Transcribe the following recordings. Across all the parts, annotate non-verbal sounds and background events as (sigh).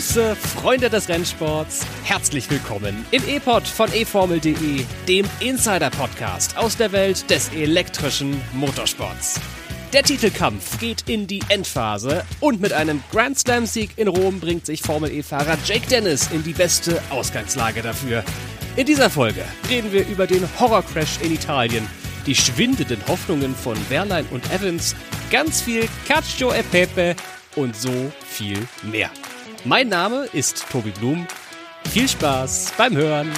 Grüße, Freunde des Rennsports. Herzlich willkommen im E-Pod von eFormel.de, dem Insider-Podcast aus der Welt des elektrischen Motorsports. Der Titelkampf geht in die Endphase und mit einem Grand Slam-Sieg in Rom bringt sich Formel E-Fahrer Jake Dennis in die beste Ausgangslage dafür. In dieser Folge reden wir über den Horrorcrash in Italien, die schwindenden Hoffnungen von Wehrlein und Evans, ganz viel Cacio e Pepe und so viel mehr. Mein Name ist Tobi Blum. Viel Spaß beim Hören.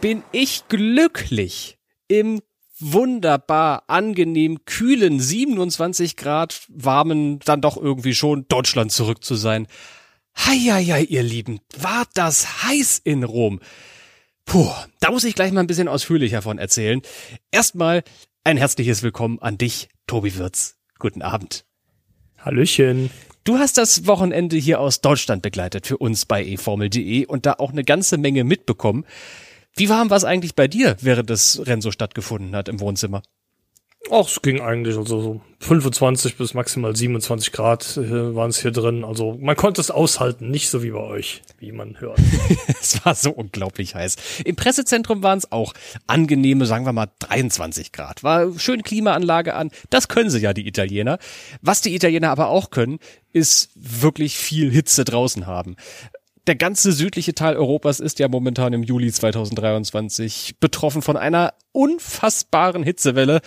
Bin ich glücklich im wunderbar angenehm kühlen 27 Grad warmen, dann doch irgendwie schon Deutschland zurück zu sein. Heieiei, ihr Lieben, war das heiß in Rom. Puh, da muss ich gleich mal ein bisschen ausführlicher von erzählen. Erstmal ein herzliches Willkommen an dich, Tobi Wirz. Guten Abend. Hallöchen. Du hast das Wochenende hier aus Deutschland begleitet für uns bei eFormel.de und da auch eine ganze Menge mitbekommen. Wie warm war es eigentlich bei dir, während das Rennen so stattgefunden hat im Wohnzimmer? Ach, es ging eigentlich, also so 25 bis maximal 27 Grad äh, waren es hier drin. Also man konnte es aushalten, nicht so wie bei euch, wie man hört. (laughs) es war so unglaublich heiß. Im Pressezentrum waren es auch angenehme, sagen wir mal 23 Grad. War schön Klimaanlage an. Das können sie ja, die Italiener. Was die Italiener aber auch können, ist wirklich viel Hitze draußen haben der ganze südliche Teil Europas ist ja momentan im Juli 2023 betroffen von einer unfassbaren Hitzewelle.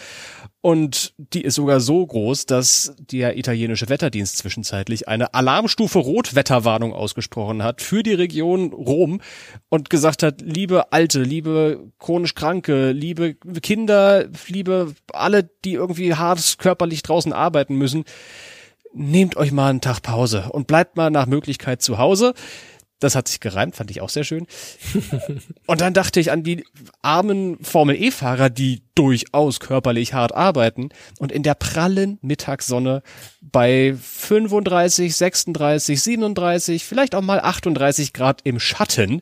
Und die ist sogar so groß, dass der italienische Wetterdienst zwischenzeitlich eine Alarmstufe Rotwetterwarnung ausgesprochen hat für die Region Rom und gesagt hat, liebe Alte, liebe chronisch Kranke, liebe Kinder, liebe alle, die irgendwie hart körperlich draußen arbeiten müssen, nehmt euch mal einen Tag Pause und bleibt mal nach Möglichkeit zu Hause. Das hat sich gereimt, fand ich auch sehr schön. (laughs) und dann dachte ich an die armen Formel E-Fahrer, die durchaus körperlich hart arbeiten und in der prallen Mittagssonne bei 35, 36, 37, vielleicht auch mal 38 Grad im Schatten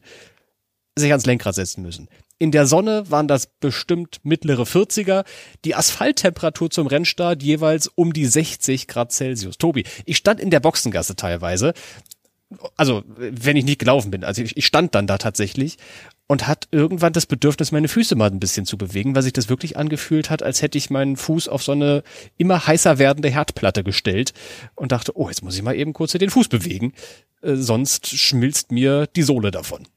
sich ans Lenkrad setzen müssen. In der Sonne waren das bestimmt mittlere 40er. Die Asphalttemperatur zum Rennstart jeweils um die 60 Grad Celsius. Tobi, ich stand in der Boxengasse teilweise also wenn ich nicht gelaufen bin, also ich, ich stand dann da tatsächlich und hat irgendwann das Bedürfnis, meine Füße mal ein bisschen zu bewegen, weil sich das wirklich angefühlt hat, als hätte ich meinen Fuß auf so eine immer heißer werdende Herdplatte gestellt und dachte, oh, jetzt muss ich mal eben kurz den Fuß bewegen, äh, sonst schmilzt mir die Sohle davon.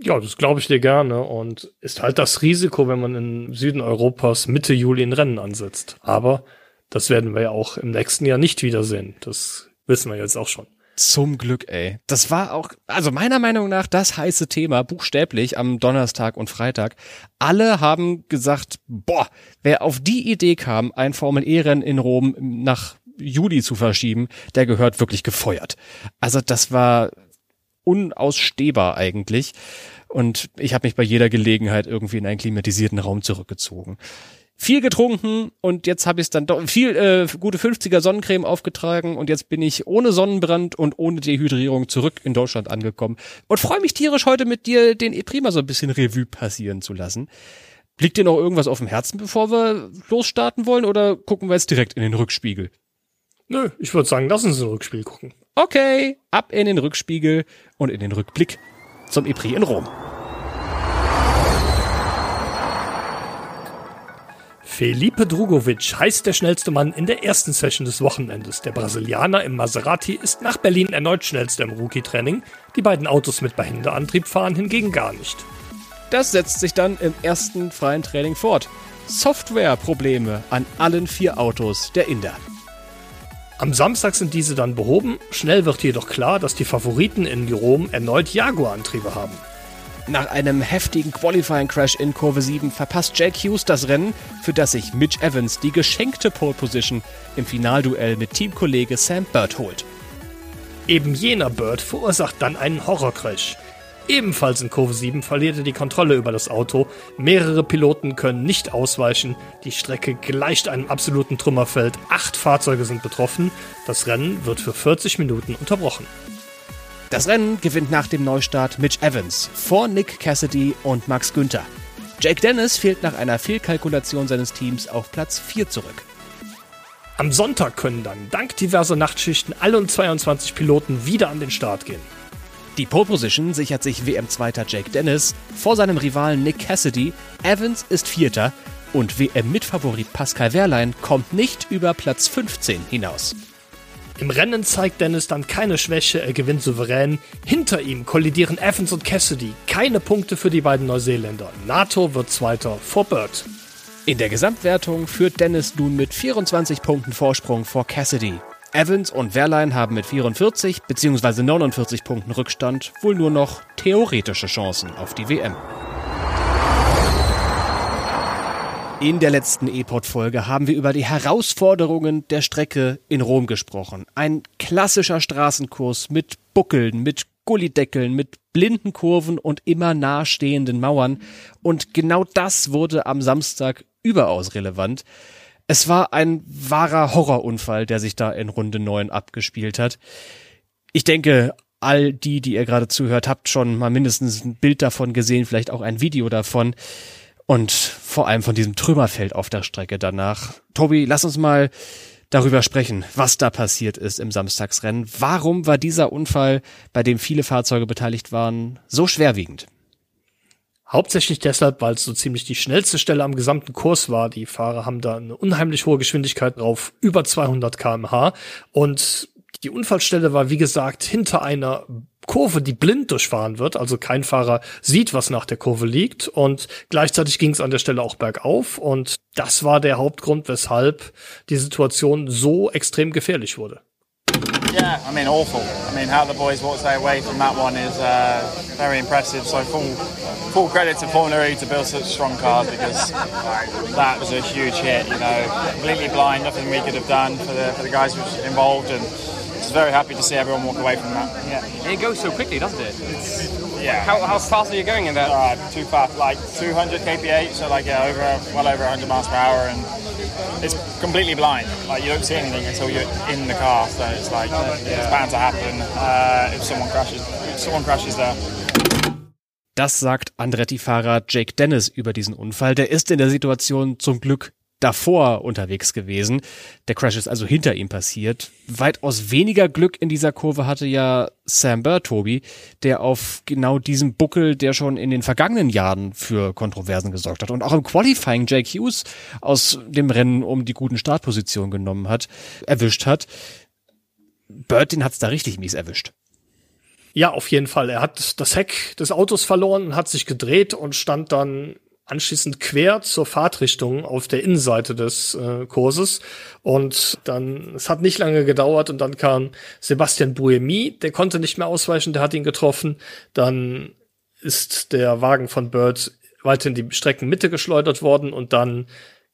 Ja, das glaube ich dir gerne und ist halt das Risiko, wenn man im Süden Europas Mitte Juli ein Rennen ansetzt. Aber das werden wir ja auch im nächsten Jahr nicht wiedersehen. Das wissen wir jetzt auch schon. Zum Glück, ey. Das war auch, also meiner Meinung nach, das heiße Thema, buchstäblich am Donnerstag und Freitag. Alle haben gesagt, boah, wer auf die Idee kam, ein Formel-E-Rennen in Rom nach Juli zu verschieben, der gehört wirklich gefeuert. Also das war unausstehbar eigentlich. Und ich habe mich bei jeder Gelegenheit irgendwie in einen klimatisierten Raum zurückgezogen viel getrunken und jetzt habe ich dann doch viel äh, gute 50er Sonnencreme aufgetragen und jetzt bin ich ohne Sonnenbrand und ohne Dehydrierung zurück in Deutschland angekommen und freue mich tierisch heute mit dir den E-Prima so ein bisschen Revue passieren zu lassen. Liegt dir noch irgendwas auf dem Herzen, bevor wir losstarten wollen oder gucken wir jetzt direkt in den Rückspiegel? Nö, ich würde sagen, lass uns in den Rückspiegel gucken. Okay, ab in den Rückspiegel und in den Rückblick zum E-Prix in Rom. Felipe Drugovic heißt der schnellste Mann in der ersten Session des Wochenendes. Der Brasilianer im Maserati ist nach Berlin erneut schnellster im Rookie-Training. Die beiden Autos mit Behinderantrieb fahren hingegen gar nicht. Das setzt sich dann im ersten freien Training fort. Softwareprobleme an allen vier Autos der Inder. Am Samstag sind diese dann behoben. Schnell wird jedoch klar, dass die Favoriten in Rom erneut Jaguar-Antriebe haben. Nach einem heftigen Qualifying-Crash in Kurve 7 verpasst Jack Hughes das Rennen, für das sich Mitch Evans die geschenkte Pole Position im Finalduell mit Teamkollege Sam Bird holt. Eben jener Bird verursacht dann einen Horrorcrash. Ebenfalls in Kurve 7 verliert er die Kontrolle über das Auto. Mehrere Piloten können nicht ausweichen. Die Strecke gleicht einem absoluten Trümmerfeld. Acht Fahrzeuge sind betroffen. Das Rennen wird für 40 Minuten unterbrochen. Das Rennen gewinnt nach dem Neustart Mitch Evans vor Nick Cassidy und Max Günther. Jake Dennis fehlt nach einer Fehlkalkulation seines Teams auf Platz 4 zurück. Am Sonntag können dann dank diverser Nachtschichten alle 22 Piloten wieder an den Start gehen. Die Pole Position sichert sich WM-Zweiter Jake Dennis vor seinem Rivalen Nick Cassidy. Evans ist Vierter und WM-Mitfavorit Pascal Wehrlein kommt nicht über Platz 15 hinaus. Im Rennen zeigt Dennis dann keine Schwäche, er gewinnt souverän. Hinter ihm kollidieren Evans und Cassidy. Keine Punkte für die beiden Neuseeländer. NATO wird Zweiter vor Bird. In der Gesamtwertung führt Dennis nun mit 24 Punkten Vorsprung vor Cassidy. Evans und Wehrlein haben mit 44 bzw. 49 Punkten Rückstand wohl nur noch theoretische Chancen auf die WM. In der letzten E-Pod-Folge haben wir über die Herausforderungen der Strecke in Rom gesprochen. Ein klassischer Straßenkurs mit Buckeln, mit Gullideckeln, mit blinden Kurven und immer nahestehenden Mauern. Und genau das wurde am Samstag überaus relevant. Es war ein wahrer Horrorunfall, der sich da in Runde 9 abgespielt hat. Ich denke, all die, die ihr gerade zuhört, habt schon mal mindestens ein Bild davon gesehen, vielleicht auch ein Video davon und vor allem von diesem Trümmerfeld auf der Strecke danach. Tobi, lass uns mal darüber sprechen, was da passiert ist im Samstagsrennen. Warum war dieser Unfall, bei dem viele Fahrzeuge beteiligt waren, so schwerwiegend? Hauptsächlich deshalb, weil es so ziemlich die schnellste Stelle am gesamten Kurs war. Die Fahrer haben da eine unheimlich hohe Geschwindigkeit drauf, über 200 kmh. Und die Unfallstelle war, wie gesagt, hinter einer Kurve, die blind durchfahren wird. Also kein Fahrer sieht, was nach der Kurve liegt. Und gleichzeitig ging es an der Stelle auch bergauf. Und das war der Hauptgrund, weshalb die Situation so extrem gefährlich wurde. Yeah, I mean, awful. I mean, how the boys walked away from that one is uh, very impressive. So full, full credit to Formula E to build such strong cars because that was a huge hit. You know, completely blind, nothing we could have done for the for the guys involved, and just very happy to see everyone walk away from that. Yeah, it goes so quickly, doesn't it? It's, yeah. How, how fast are you going in that? Uh, too fast, like 200 kph, so like yeah, over well over 100 miles per hour, and it's completely blind. Like you don't see anything until you're in the car. So it's like it's bound to happen uh, if someone crashes. If someone crashes there. Das sagt Andretti-Fahrer Jake Dennis über diesen Unfall. Der ist in der Situation zum Glück davor unterwegs gewesen. Der Crash ist also hinter ihm passiert. Weitaus weniger Glück in dieser Kurve hatte ja Sam Burr, Tobi, der auf genau diesem Buckel, der schon in den vergangenen Jahren für Kontroversen gesorgt hat und auch im Qualifying Jake Hughes aus dem Rennen um die guten Startpositionen genommen hat, erwischt hat. Bird, den hat's da richtig mies erwischt. Ja, auf jeden Fall. Er hat das Heck des Autos verloren, hat sich gedreht und stand dann anschließend quer zur Fahrtrichtung auf der Innenseite des äh, Kurses. Und dann, es hat nicht lange gedauert und dann kam Sebastian Buemi, der konnte nicht mehr ausweichen, der hat ihn getroffen. Dann ist der Wagen von Bird weiter in die Streckenmitte geschleudert worden und dann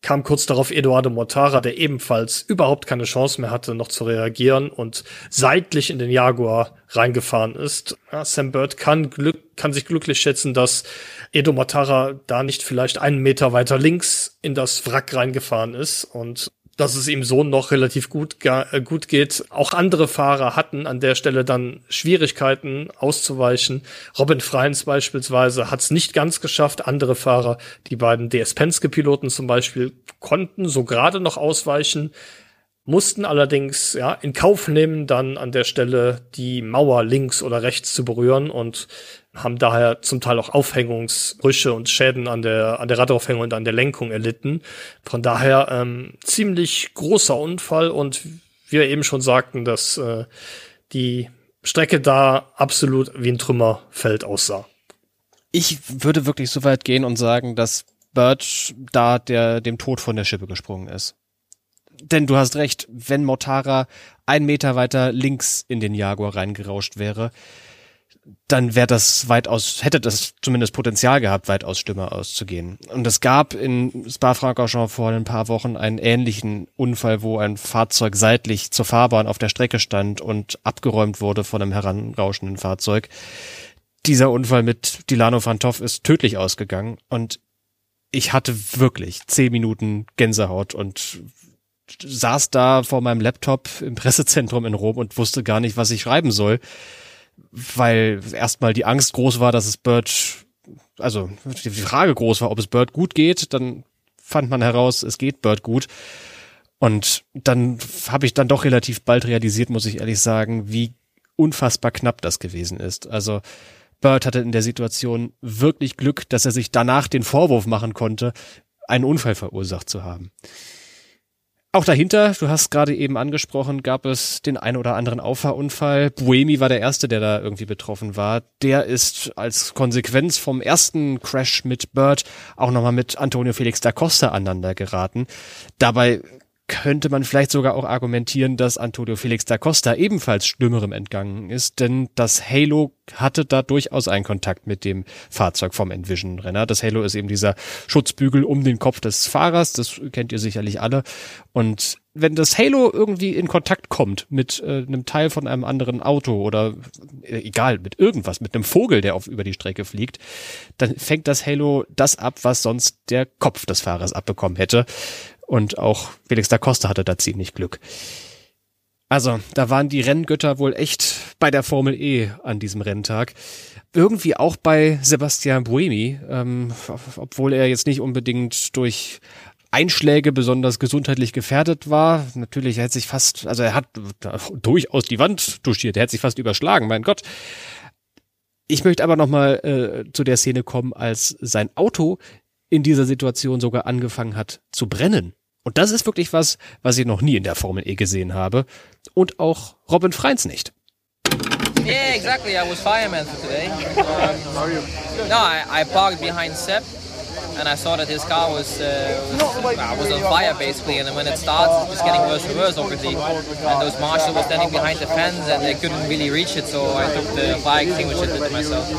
kam kurz darauf Eduardo Mortara, der ebenfalls überhaupt keine Chance mehr hatte, noch zu reagieren und seitlich in den Jaguar reingefahren ist. Ja, Sam Bird kann, Glück, kann sich glücklich schätzen, dass Edo Mortara da nicht vielleicht einen Meter weiter links in das Wrack reingefahren ist und dass es ihm so noch relativ gut, äh, gut geht. Auch andere Fahrer hatten an der Stelle dann Schwierigkeiten auszuweichen. Robin Freins beispielsweise hat es nicht ganz geschafft. Andere Fahrer, die beiden DS Penske-Piloten zum Beispiel, konnten so gerade noch ausweichen mussten allerdings ja in Kauf nehmen, dann an der Stelle die Mauer links oder rechts zu berühren und haben daher zum Teil auch Aufhängungsbrüche und Schäden an der an der Radaufhängung und an der Lenkung erlitten. Von daher ähm, ziemlich großer Unfall und wir eben schon sagten, dass äh, die Strecke da absolut wie ein Trümmerfeld aussah. Ich würde wirklich so weit gehen und sagen, dass Birch da der dem Tod von der Schippe gesprungen ist denn du hast recht, wenn Mortara ein Meter weiter links in den Jaguar reingerauscht wäre, dann wäre das weitaus, hätte das zumindest Potenzial gehabt, weitaus Stimme auszugehen. Und es gab in Spa-Francorchamps vor ein paar Wochen einen ähnlichen Unfall, wo ein Fahrzeug seitlich zur Fahrbahn auf der Strecke stand und abgeräumt wurde von einem heranrauschenden Fahrzeug. Dieser Unfall mit Dilano Fantov ist tödlich ausgegangen und ich hatte wirklich zehn Minuten Gänsehaut und saß da vor meinem Laptop im Pressezentrum in Rom und wusste gar nicht, was ich schreiben soll, weil erstmal die Angst groß war, dass es Bird, also die Frage groß war, ob es Bird gut geht, dann fand man heraus, es geht Bird gut. Und dann habe ich dann doch relativ bald realisiert, muss ich ehrlich sagen, wie unfassbar knapp das gewesen ist. Also Bird hatte in der Situation wirklich Glück, dass er sich danach den Vorwurf machen konnte, einen Unfall verursacht zu haben. Auch dahinter, du hast gerade eben angesprochen, gab es den ein oder anderen Auffahrunfall. Buemi war der erste, der da irgendwie betroffen war. Der ist als Konsequenz vom ersten Crash mit Bird auch nochmal mit Antonio Felix da Costa aneinander geraten. Dabei könnte man vielleicht sogar auch argumentieren, dass Antonio Felix da Costa ebenfalls Schlimmerem entgangen ist, denn das Halo hatte da durchaus einen Kontakt mit dem Fahrzeug vom Envision-Renner. Das Halo ist eben dieser Schutzbügel um den Kopf des Fahrers, das kennt ihr sicherlich alle. Und wenn das Halo irgendwie in Kontakt kommt mit äh, einem Teil von einem anderen Auto oder äh, egal, mit irgendwas, mit einem Vogel, der auf über die Strecke fliegt, dann fängt das Halo das ab, was sonst der Kopf des Fahrers abbekommen hätte. Und auch Felix da Costa hatte da ziemlich Glück. Also, da waren die Renngötter wohl echt bei der Formel E an diesem Renntag. Irgendwie auch bei Sebastian Buemi, ähm, obwohl er jetzt nicht unbedingt durch Einschläge besonders gesundheitlich gefährdet war. Natürlich, er hat sich fast, also er hat durchaus die Wand duschiert, er hat sich fast überschlagen, mein Gott. Ich möchte aber nochmal äh, zu der Szene kommen, als sein Auto in dieser Situation sogar angefangen hat zu brennen. Und das ist wirklich was, was ich noch nie in der Formel E gesehen habe. Und auch Robin Freins nicht. Yeah, exactly. I was fireman for today. Um, no, I, I parked behind Sepp and I saw that his car was uh, was, uh, was on fire basically. And then when it starts, it's just getting worse and worse, obviously. And those marshals were standing behind the fence and they couldn't really reach it, so I took the fire extinguisher to myself.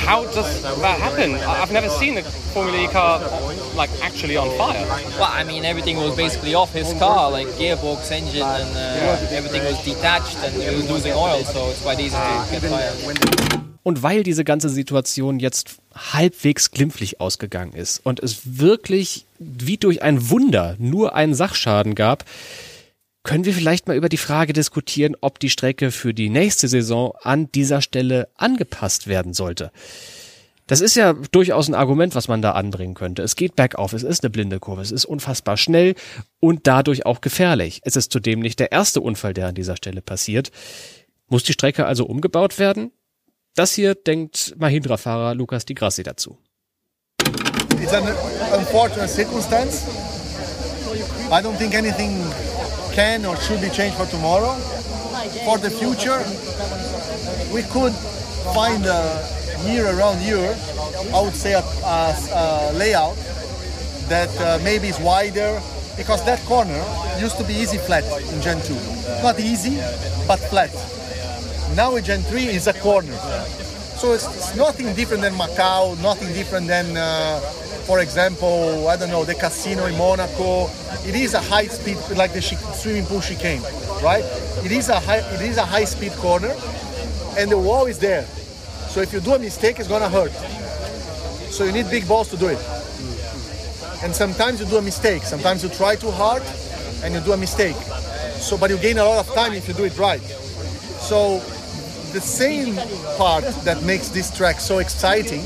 How does that happen? I've never seen a Formula E car like actually on fire. Well, I mean, everything was basically off his car, like gearbox, engine, and uh, everything was detached and it was losing oil, so it's quite easy to get fired. Und weil diese ganze Situation jetzt halbwegs glimpflich ausgegangen ist und es wirklich wie durch ein Wunder nur einen Sachschaden gab, können wir vielleicht mal über die Frage diskutieren, ob die Strecke für die nächste Saison an dieser Stelle angepasst werden sollte. Das ist ja durchaus ein Argument, was man da anbringen könnte. Es geht bergauf, es ist eine blinde Kurve, es ist unfassbar schnell und dadurch auch gefährlich. Es ist zudem nicht der erste Unfall, der an dieser Stelle passiert. Muss die Strecke also umgebaut werden? Das hier denkt Mahindra-Fahrer Lukas Di Grassi dazu. It's an unfortunate circumstance. I don't think anything can or should be changed for tomorrow. For the future, we could find a year around year, I would say a, a, a layout that uh, maybe is wider because that corner used to be easy flat in Gen 2. Not easy, but flat. Now Gen 3 is a corner. So it's, it's nothing different than Macau, nothing different than, uh, for example, I don't know, the casino in Monaco. It is a high speed, like the swimming pool chicane, right? It is a high, it is a high speed corner, and the wall is there. So if you do a mistake, it's gonna hurt. So you need big balls to do it. And sometimes you do a mistake. Sometimes you try too hard, and you do a mistake. So, but you gain a lot of time if you do it right. So the same part that makes this track so exciting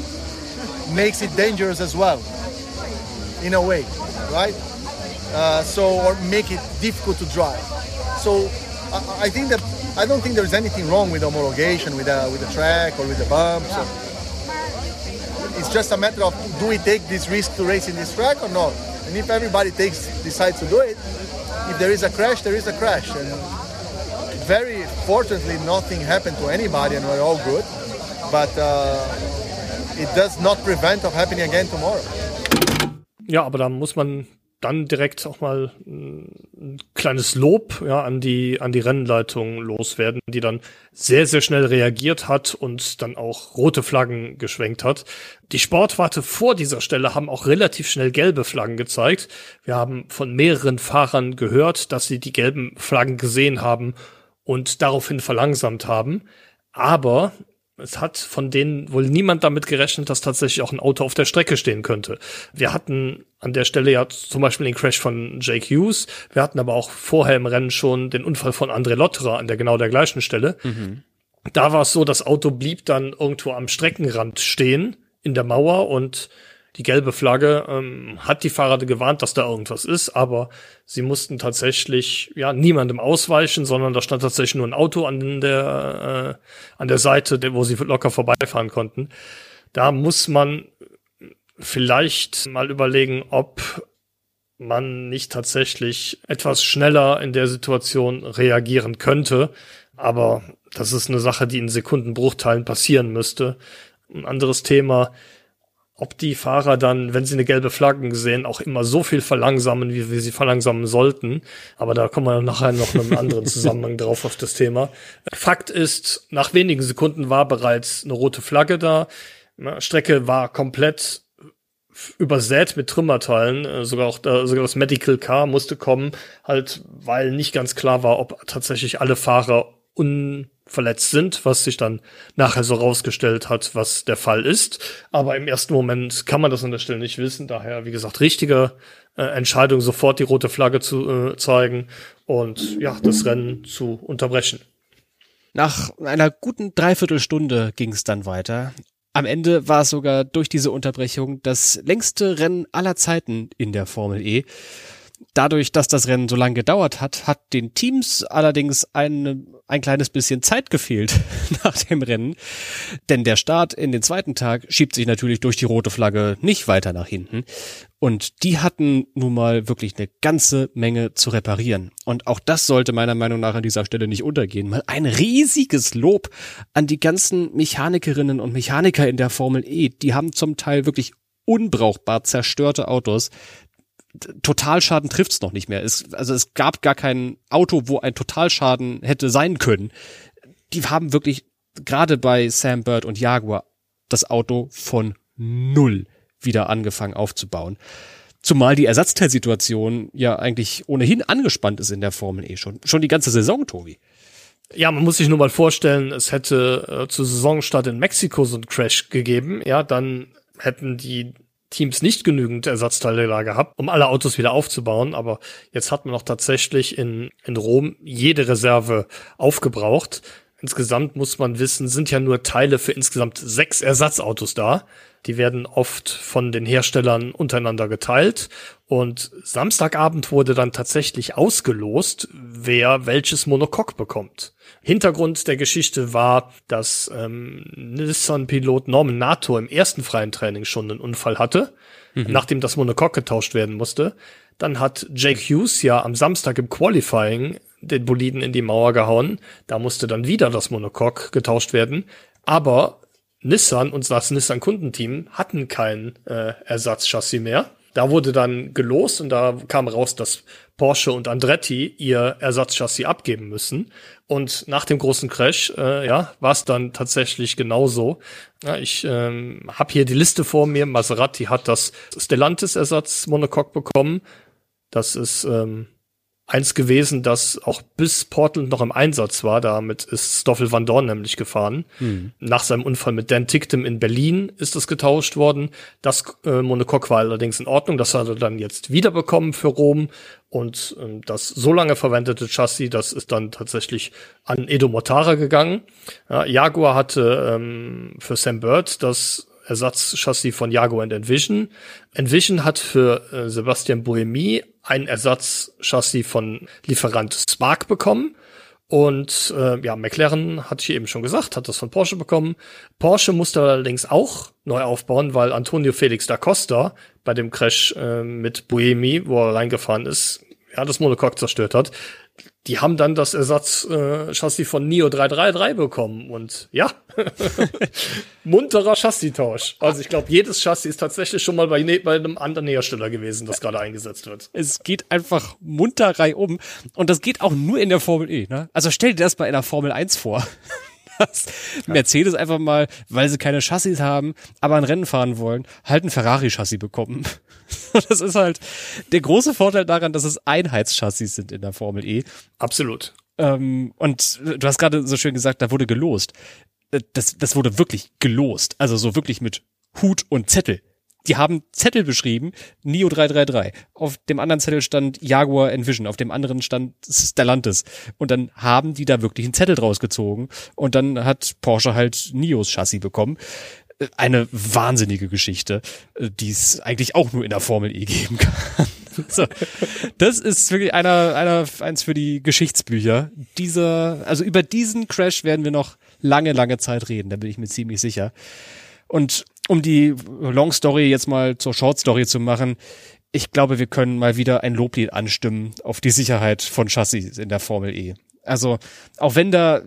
makes it dangerous as well, in a way, right? Uh, so or make it difficult to drive. So I, I think that I don't think there's anything wrong with homologation with the with the track or with the bumps. It's just a matter of do we take this risk to race in this track or not? And if everybody takes decides to do it, if there is a crash, there is a crash. And very fortunately, nothing happened to anybody, and we're all good. But uh, it does not prevent of happening again tomorrow. Ja, aber da muss man dann direkt auch mal ein kleines Lob ja, an die an die Rennleitung loswerden, die dann sehr sehr schnell reagiert hat und dann auch rote Flaggen geschwenkt hat. Die Sportwarte vor dieser Stelle haben auch relativ schnell gelbe Flaggen gezeigt. Wir haben von mehreren Fahrern gehört, dass sie die gelben Flaggen gesehen haben und daraufhin verlangsamt haben. Aber es hat von denen wohl niemand damit gerechnet, dass tatsächlich auch ein Auto auf der Strecke stehen könnte. Wir hatten an der Stelle ja zum Beispiel den Crash von Jake Hughes. Wir hatten aber auch vorher im Rennen schon den Unfall von André Lotterer an der genau der gleichen Stelle. Mhm. Da war es so, das Auto blieb dann irgendwo am Streckenrand stehen in der Mauer und Die gelbe Flagge ähm, hat die Fahrer gewarnt, dass da irgendwas ist, aber sie mussten tatsächlich ja niemandem ausweichen, sondern da stand tatsächlich nur ein Auto an der äh, an der Seite, wo sie locker vorbeifahren konnten. Da muss man vielleicht mal überlegen, ob man nicht tatsächlich etwas schneller in der Situation reagieren könnte. Aber das ist eine Sache, die in Sekundenbruchteilen passieren müsste. Ein anderes Thema, ob die Fahrer dann, wenn sie eine gelbe Flagge sehen, auch immer so viel verlangsamen, wie wir sie verlangsamen sollten. Aber da kommen wir nachher noch in einem anderen (laughs) Zusammenhang drauf auf das Thema. Fakt ist, nach wenigen Sekunden war bereits eine rote Flagge da. Strecke war komplett übersät mit Trümmerteilen. Äh, sogar auch da, sogar das Medical Car musste kommen, halt, weil nicht ganz klar war, ob tatsächlich alle Fahrer unverletzt sind, was sich dann nachher so rausgestellt hat, was der Fall ist. Aber im ersten Moment kann man das an der Stelle nicht wissen. Daher, wie gesagt, richtige äh, Entscheidung, sofort die rote Flagge zu äh, zeigen und ja, das Rennen zu unterbrechen. Nach einer guten Dreiviertelstunde ging es dann weiter. Am Ende war es sogar durch diese Unterbrechung das längste Rennen aller Zeiten in der Formel E. Dadurch, dass das Rennen so lange gedauert hat, hat den Teams allerdings ein, ein kleines bisschen Zeit gefehlt (laughs) nach dem Rennen. Denn der Start in den zweiten Tag schiebt sich natürlich durch die rote Flagge nicht weiter nach hinten. Und die hatten nun mal wirklich eine ganze Menge zu reparieren. Und auch das sollte meiner Meinung nach an dieser Stelle nicht untergehen. Mal ein riesiges Lob an die ganzen Mechanikerinnen und Mechaniker in der Formel E. Die haben zum Teil wirklich unbrauchbar zerstörte Autos. Totalschaden trifft's noch nicht mehr. Es, also es gab gar kein Auto, wo ein Totalschaden hätte sein können. Die haben wirklich gerade bei Sam Bird und Jaguar das Auto von null wieder angefangen aufzubauen. Zumal die Ersatzteilsituation ja eigentlich ohnehin angespannt ist in der Formel E schon. Schon die ganze Saison, Tobi. Ja, man muss sich nur mal vorstellen, es hätte äh, zu Saisonstart in Mexiko so einen Crash gegeben. Ja, dann hätten die Teams nicht genügend Ersatzteile da gehabt, um alle Autos wieder aufzubauen. Aber jetzt hat man auch tatsächlich in, in Rom jede Reserve aufgebraucht. Insgesamt muss man wissen, sind ja nur Teile für insgesamt sechs Ersatzautos da. Die werden oft von den Herstellern untereinander geteilt. Und Samstagabend wurde dann tatsächlich ausgelost, wer welches Monocoque bekommt. Hintergrund der Geschichte war, dass ähm, Nissan-Pilot Norman Nato im ersten freien Training schon einen Unfall hatte, mhm. nachdem das Monocoque getauscht werden musste. Dann hat Jake Hughes ja am Samstag im Qualifying den Boliden in die Mauer gehauen. Da musste dann wieder das Monocoque getauscht werden. Aber Nissan und das Nissan-Kundenteam hatten kein äh, Ersatzchassis mehr. Da wurde dann gelost und da kam raus, dass Porsche und Andretti ihr Ersatzchassis abgeben müssen. Und nach dem großen Crash, äh, ja, war es dann tatsächlich genauso. Ja, ich ähm, habe hier die Liste vor mir. Maserati hat das Stellantis-Ersatz Monocoque bekommen. Das ist ähm, eins gewesen, das auch bis Portland noch im Einsatz war. Damit ist Stoffel Van Dorn nämlich gefahren. Mhm. Nach seinem Unfall mit Dan Ticktem in Berlin ist es getauscht worden. Das äh, Monocoque war allerdings in Ordnung. Das hat er dann jetzt wiederbekommen für Rom. Und ähm, das so lange verwendete Chassis, das ist dann tatsächlich an Edo Mortara gegangen. Ja, Jaguar hatte ähm, für Sam Bird das Ersatzchassis von Jaguar und Envision. Envision hat für äh, Sebastian Bohemi ein Ersatzchassis von Lieferant Spark bekommen. Und äh, ja, McLaren, hatte ich eben schon gesagt, hat das von Porsche bekommen. Porsche musste allerdings auch neu aufbauen, weil Antonio Felix da Costa bei dem Crash äh, mit Buemi, wo er reingefahren ist, ja, das Monocoque zerstört hat die haben dann das Ersatzchassis äh, von Nio 333 bekommen und ja, (laughs) munterer Chassistausch. Also ich glaube, jedes Chassis ist tatsächlich schon mal bei, ne, bei einem anderen Hersteller gewesen, das gerade eingesetzt wird. Es geht einfach munterrei um und das geht auch nur in der Formel E. Ne? Also stell dir das mal in der Formel 1 vor dass Mercedes einfach mal, weil sie keine Chassis haben, aber ein Rennen fahren wollen, halt ein Ferrari-Chassis bekommen. (laughs) das ist halt der große Vorteil daran, dass es Einheitschassis sind in der Formel E. Absolut. Ähm, und du hast gerade so schön gesagt, da wurde gelost. Äh, das, das wurde wirklich gelost. Also so wirklich mit Hut und Zettel die haben Zettel beschrieben, NIO 333. Auf dem anderen Zettel stand Jaguar Envision, auf dem anderen stand Stellantis. Und dann haben die da wirklich einen Zettel draus gezogen. Und dann hat Porsche halt NIOs Chassis bekommen. eine wahnsinnige Geschichte, äh, die es eigentlich auch nur in der Formel E geben kann. (laughs) so, das ist wirklich einer, einer, eins für die Geschichtsbücher. Dieser, also über diesen Crash werden wir noch lange, lange Zeit reden, da bin ich mir ziemlich sicher. Und um die Long Story jetzt mal zur Short Story zu machen, ich glaube, wir können mal wieder ein Loblied anstimmen auf die Sicherheit von Chassis in der Formel E. Also, auch wenn da,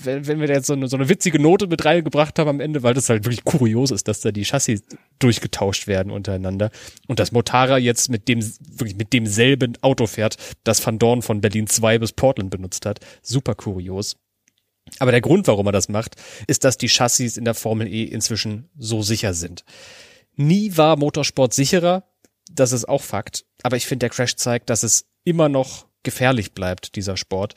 wenn, wir da jetzt so eine, so eine witzige Note mit reingebracht haben am Ende, weil das halt wirklich kurios ist, dass da die Chassis durchgetauscht werden untereinander und dass Motara jetzt mit dem, wirklich mit demselben Auto fährt, das Van Dorn von Berlin 2 bis Portland benutzt hat. Super kurios. Aber der Grund, warum er das macht, ist, dass die Chassis in der Formel E inzwischen so sicher sind. Nie war Motorsport sicherer, das ist auch Fakt, aber ich finde, der Crash zeigt, dass es immer noch gefährlich bleibt, dieser Sport.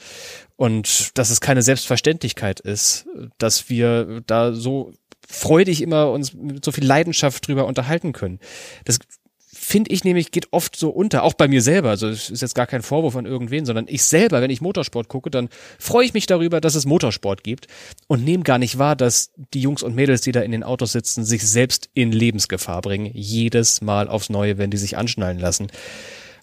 Und dass es keine Selbstverständlichkeit ist, dass wir da so freudig immer uns mit so viel Leidenschaft drüber unterhalten können. Das finde ich nämlich, geht oft so unter, auch bei mir selber. Also es ist jetzt gar kein Vorwurf an irgendwen, sondern ich selber, wenn ich Motorsport gucke, dann freue ich mich darüber, dass es Motorsport gibt und nehme gar nicht wahr, dass die Jungs und Mädels, die da in den Autos sitzen, sich selbst in Lebensgefahr bringen. Jedes Mal aufs Neue, wenn die sich anschnallen lassen.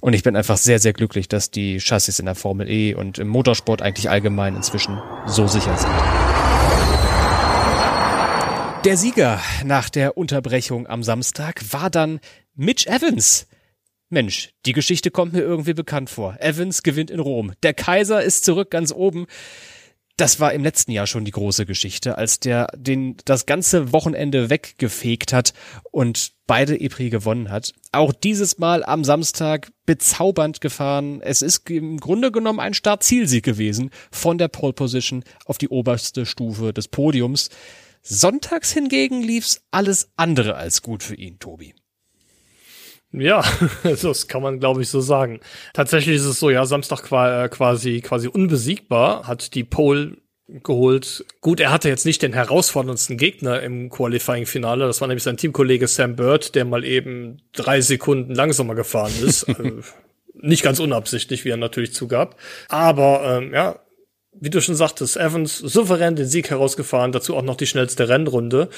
Und ich bin einfach sehr, sehr glücklich, dass die Chassis in der Formel E und im Motorsport eigentlich allgemein inzwischen so sicher sind. Der Sieger nach der Unterbrechung am Samstag war dann Mitch Evans. Mensch, die Geschichte kommt mir irgendwie bekannt vor. Evans gewinnt in Rom. Der Kaiser ist zurück ganz oben das war im letzten Jahr schon die große Geschichte, als der den das ganze Wochenende weggefegt hat und beide EPRI gewonnen hat. Auch dieses Mal am Samstag bezaubernd gefahren. Es ist im Grunde genommen ein Start-Zielsieg gewesen von der Pole Position auf die oberste Stufe des Podiums. Sonntags hingegen lief's alles andere als gut für ihn, Tobi. Ja, (laughs) das kann man, glaube ich, so sagen. Tatsächlich ist es so, ja, Samstag äh, quasi, quasi unbesiegbar, hat die Pole geholt. Gut, er hatte jetzt nicht den herausforderndsten Gegner im Qualifying-Finale. Das war nämlich sein Teamkollege Sam Bird, der mal eben drei Sekunden langsamer gefahren ist. (laughs) also nicht ganz unabsichtlich, wie er natürlich zugab. Aber ähm, ja, wie du schon sagtest, Evans souverän den Sieg herausgefahren, dazu auch noch die schnellste Rennrunde.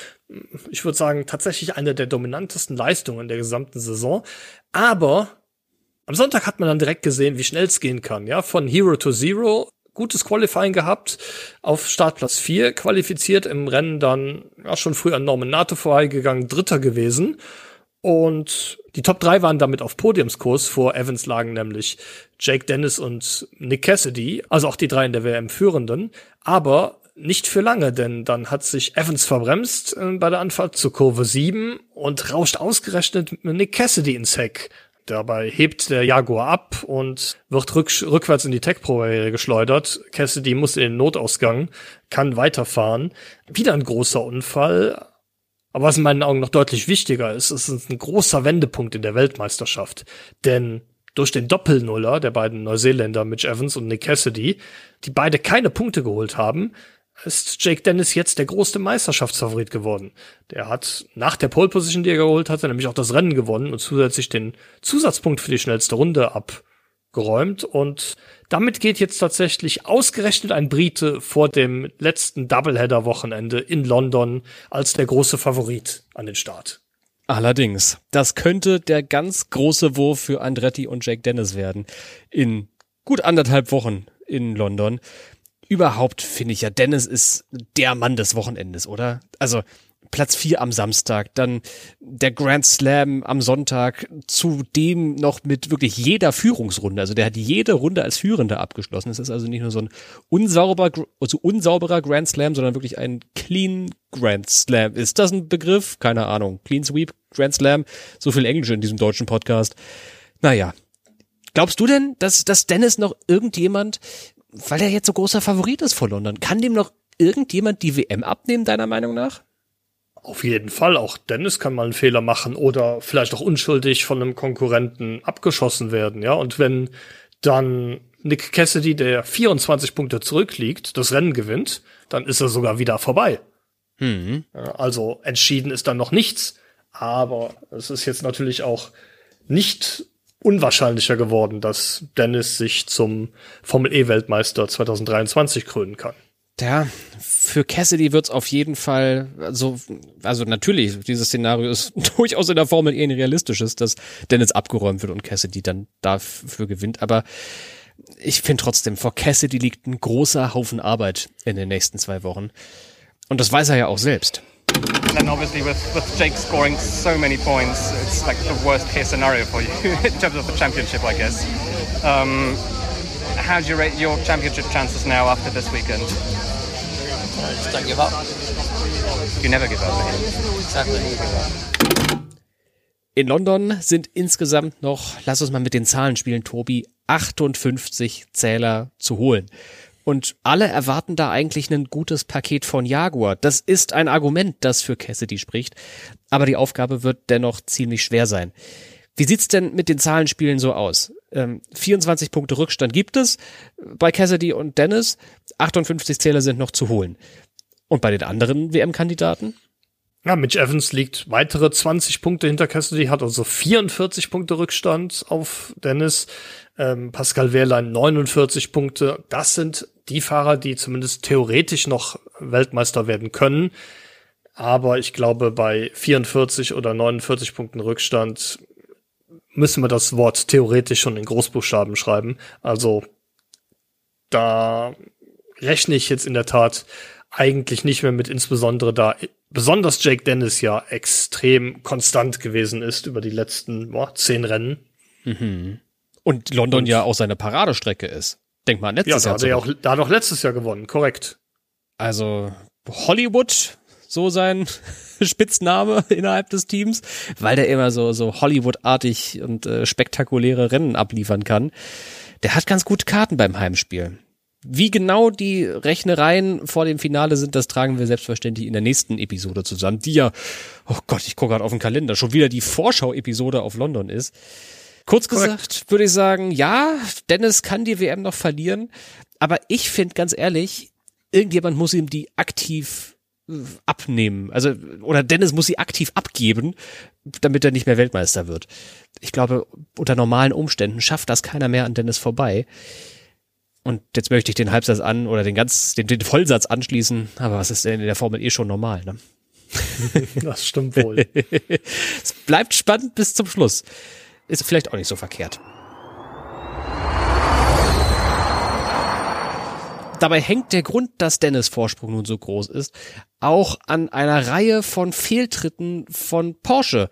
Ich würde sagen, tatsächlich eine der dominantesten Leistungen der gesamten Saison. Aber am Sonntag hat man dann direkt gesehen, wie schnell es gehen kann. Ja, von Hero to Zero, gutes Qualifying gehabt, auf Startplatz 4 qualifiziert, im Rennen dann ja, schon früh an Norman Nato vorbeigegangen, Dritter gewesen. Und die Top 3 waren damit auf Podiumskurs. Vor Evans lagen nämlich Jake Dennis und Nick Cassidy, also auch die drei in der WM Führenden. Aber nicht für lange, denn dann hat sich Evans verbremst äh, bei der Anfahrt zur Kurve 7 und rauscht ausgerechnet Nick Cassidy ins Heck. Dabei hebt der Jaguar ab und wird rück rückwärts in die Tech-Pro geschleudert. Cassidy muss in den Notausgang, kann weiterfahren. Wieder ein großer Unfall, aber was in meinen Augen noch deutlich wichtiger ist, ist ein großer Wendepunkt in der Weltmeisterschaft. Denn durch den Doppelnuller der beiden Neuseeländer Mitch Evans und Nick Cassidy, die beide keine Punkte geholt haben, ist Jake Dennis jetzt der große Meisterschaftsfavorit geworden. Der hat nach der Pole Position, die er geholt hatte, nämlich auch das Rennen gewonnen und zusätzlich den Zusatzpunkt für die schnellste Runde abgeräumt und damit geht jetzt tatsächlich ausgerechnet ein Brite vor dem letzten Doubleheader-Wochenende in London als der große Favorit an den Start. Allerdings, das könnte der ganz große Wurf für Andretti und Jake Dennis werden. In gut anderthalb Wochen in London. Überhaupt finde ich ja, Dennis ist der Mann des Wochenendes, oder? Also Platz vier am Samstag, dann der Grand Slam am Sonntag, zudem noch mit wirklich jeder Führungsrunde. Also der hat jede Runde als Führender abgeschlossen. Es ist also nicht nur so ein unsauber, also unsauberer Grand Slam, sondern wirklich ein Clean Grand Slam. Ist das ein Begriff? Keine Ahnung. Clean Sweep, Grand Slam. So viel Englisch in diesem deutschen Podcast. Naja. Glaubst du denn, dass, dass Dennis noch irgendjemand, weil er jetzt so großer Favorit ist vor London, kann dem noch irgendjemand die WM abnehmen, deiner Meinung nach? Auf jeden Fall, auch Dennis kann mal einen Fehler machen oder vielleicht auch unschuldig von einem Konkurrenten abgeschossen werden, ja. Und wenn dann Nick Cassidy, der 24 Punkte zurückliegt, das Rennen gewinnt, dann ist er sogar wieder vorbei. Mhm. Also entschieden ist dann noch nichts, aber es ist jetzt natürlich auch nicht unwahrscheinlicher geworden, dass Dennis sich zum Formel E Weltmeister 2023 krönen kann. Ja, für Cassidy wird's auf jeden Fall so, also natürlich, dieses Szenario ist (laughs) durchaus in der Formel eher ein realistisches, dass Dennis abgeräumt wird und Cassidy dann dafür gewinnt, aber ich finde trotzdem, vor Cassidy liegt ein großer Haufen Arbeit in den nächsten zwei Wochen. Und das weiß er ja auch selbst. And obviously with, with Jake scoring so many points, it's like the worst case scenario for you (laughs) in terms of the championship, I guess. Um, how do you rate your championship chances now after this weekend? Just don't give up. You never give up. Exactly. In London sind insgesamt noch, lass uns mal mit den Zahlen spielen, Tobi, 58 Zähler zu holen. Und alle erwarten da eigentlich ein gutes Paket von Jaguar. Das ist ein Argument, das für Cassidy spricht. Aber die Aufgabe wird dennoch ziemlich schwer sein. Wie sieht's denn mit den Zahlenspielen so aus? Ähm, 24 Punkte Rückstand gibt es bei Cassidy und Dennis. 58 Zähler sind noch zu holen. Und bei den anderen WM-Kandidaten? Ja, Mitch Evans liegt weitere 20 Punkte hinter Cassidy, hat also 44 Punkte Rückstand auf Dennis. Ähm, Pascal Wehrlein 49 Punkte. Das sind die Fahrer, die zumindest theoretisch noch Weltmeister werden können. Aber ich glaube, bei 44 oder 49 Punkten Rückstand müssen wir das Wort theoretisch schon in Großbuchstaben schreiben. Also da rechne ich jetzt in der Tat eigentlich nicht mehr mit, insbesondere da besonders Jake Dennis ja extrem konstant gewesen ist über die letzten boah, zehn Rennen. Und London Und- ja auch seine Paradestrecke ist. Denk mal an Ja, letztes da Jahr. hat er ja auch, da hat er auch letztes Jahr gewonnen, korrekt. Also Hollywood, so sein (laughs) Spitzname innerhalb des Teams, weil der immer so, so Hollywood-artig und äh, spektakuläre Rennen abliefern kann. Der hat ganz gute Karten beim Heimspiel. Wie genau die Rechnereien vor dem Finale sind, das tragen wir selbstverständlich in der nächsten Episode zusammen, die ja, oh Gott, ich gucke gerade auf den Kalender, schon wieder die Vorschau-Episode auf London ist. Kurz gesagt würde ich sagen, ja, Dennis kann die WM noch verlieren, aber ich finde ganz ehrlich, irgendjemand muss ihm die aktiv abnehmen. Also, oder Dennis muss sie aktiv abgeben, damit er nicht mehr Weltmeister wird. Ich glaube, unter normalen Umständen schafft das keiner mehr an Dennis vorbei. Und jetzt möchte ich den Halbsatz an oder den ganz, den, den Vollsatz anschließen. Aber was ist denn in der Formel eh schon normal, ne? (laughs) Das stimmt wohl. (laughs) Es bleibt spannend bis zum Schluss. Ist vielleicht auch nicht so verkehrt. Dabei hängt der Grund, dass Dennis Vorsprung nun so groß ist, auch an einer Reihe von Fehltritten von Porsche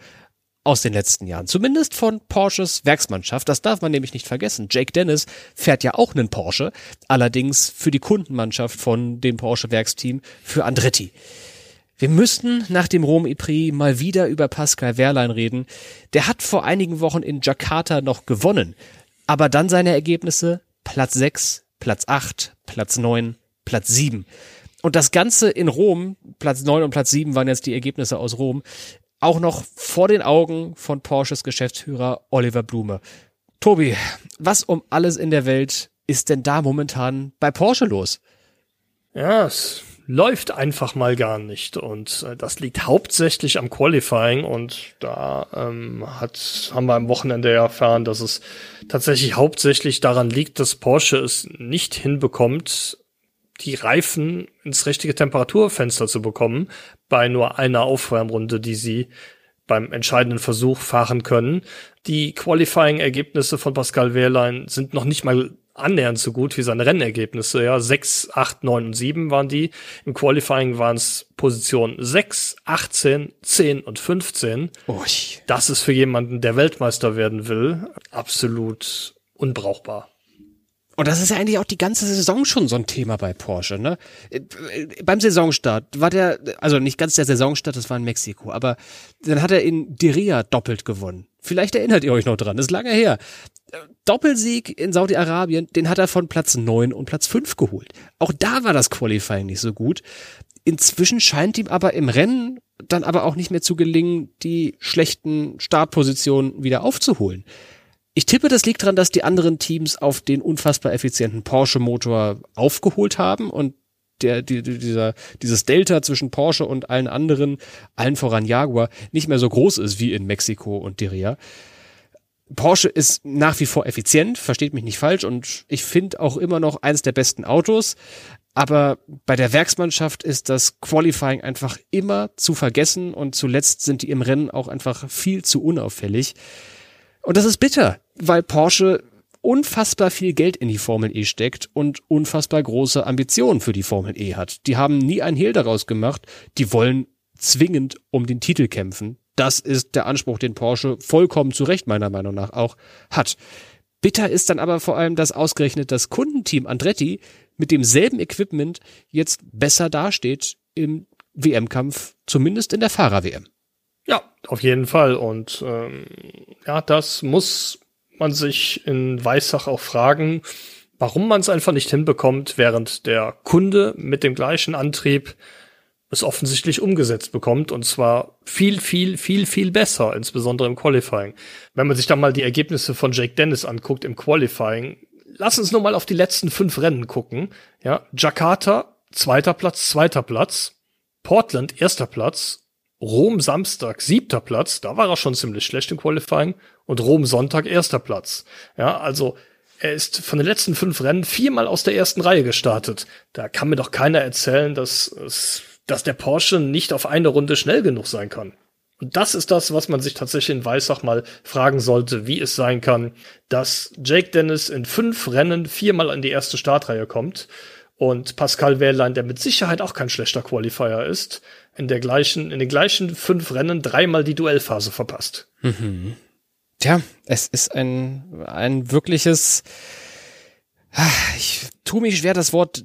aus den letzten Jahren. Zumindest von Porsches Werksmannschaft. Das darf man nämlich nicht vergessen. Jake Dennis fährt ja auch einen Porsche, allerdings für die Kundenmannschaft von dem Porsche Werksteam für Andretti. Wir müssten nach dem Rom Prix mal wieder über Pascal Wehrlein reden. Der hat vor einigen Wochen in Jakarta noch gewonnen, aber dann seine Ergebnisse Platz 6, Platz 8, Platz 9, Platz 7. Und das Ganze in Rom, Platz 9 und Platz 7 waren jetzt die Ergebnisse aus Rom, auch noch vor den Augen von Porsches Geschäftsführer Oliver Blume. Tobi, was um alles in der Welt ist denn da momentan bei Porsche los? Ja, es läuft einfach mal gar nicht. Und äh, das liegt hauptsächlich am Qualifying. Und da ähm, hat, haben wir am Wochenende erfahren, dass es tatsächlich hauptsächlich daran liegt, dass Porsche es nicht hinbekommt, die Reifen ins richtige Temperaturfenster zu bekommen, bei nur einer Aufwärmrunde, die sie beim entscheidenden Versuch fahren können. Die Qualifying-Ergebnisse von Pascal Wehrlein sind noch nicht mal annähernd so gut wie seine Rennergebnisse. Ja, 6, 8, 9 und 7 waren die. Im Qualifying waren es Positionen 6, 18, 10 und 15. Ui. Das ist für jemanden, der Weltmeister werden will, absolut unbrauchbar. Und das ist ja eigentlich auch die ganze Saison schon so ein Thema bei Porsche, ne? Äh, Beim Saisonstart war der, also nicht ganz der Saisonstart, das war in Mexiko, aber dann hat er in Diriyah doppelt gewonnen. Vielleicht erinnert ihr euch noch dran, das ist lange her. Äh, Doppelsieg in Saudi-Arabien, den hat er von Platz 9 und Platz 5 geholt. Auch da war das Qualifying nicht so gut. Inzwischen scheint ihm aber im Rennen dann aber auch nicht mehr zu gelingen, die schlechten Startpositionen wieder aufzuholen. Ich tippe, das liegt daran, dass die anderen Teams auf den unfassbar effizienten Porsche-Motor aufgeholt haben und der, die, die- dieser, dieses Delta zwischen Porsche und allen anderen, allen voran Jaguar, nicht mehr so groß ist wie in Mexiko und Diriyah. Porsche ist nach wie vor effizient, versteht mich nicht falsch, und ich finde auch immer noch eins der besten Autos. Aber bei der Werksmannschaft ist das Qualifying einfach immer zu vergessen und zuletzt sind die im Rennen auch einfach viel zu unauffällig. Und das ist bitter, weil Porsche unfassbar viel Geld in die Formel E steckt und unfassbar große Ambitionen für die Formel E hat. Die haben nie ein Hehl daraus gemacht. Die wollen zwingend um den Titel kämpfen. Das ist der Anspruch, den Porsche vollkommen zu Recht meiner Meinung nach auch hat. Bitter ist dann aber vor allem, dass ausgerechnet das Kundenteam Andretti mit demselben Equipment jetzt besser dasteht im WM-Kampf, zumindest in der Fahrer-WM. Ja, auf jeden Fall. Und ähm, ja, das muss man sich in Weissach auch fragen, warum man es einfach nicht hinbekommt, während der Kunde mit dem gleichen Antrieb es offensichtlich umgesetzt bekommt und zwar viel, viel, viel, viel besser, insbesondere im Qualifying. Wenn man sich dann mal die Ergebnisse von Jake Dennis anguckt im Qualifying, lass uns nur mal auf die letzten fünf Rennen gucken. Ja, Jakarta, zweiter Platz, zweiter Platz. Portland, erster Platz. Rom Samstag, siebter Platz. Da war er schon ziemlich schlecht im Qualifying. Und Rom Sonntag, erster Platz. Ja, also, er ist von den letzten fünf Rennen viermal aus der ersten Reihe gestartet. Da kann mir doch keiner erzählen, dass, dass der Porsche nicht auf eine Runde schnell genug sein kann. Und das ist das, was man sich tatsächlich in Weissach mal fragen sollte, wie es sein kann, dass Jake Dennis in fünf Rennen viermal in die erste Startreihe kommt und Pascal Wehrlein, der mit Sicherheit auch kein schlechter Qualifier ist, in der gleichen, in den gleichen fünf Rennen dreimal die Duellphase verpasst. Mhm. Tja, es ist ein, ein wirkliches, ich tue mich schwer, das Wort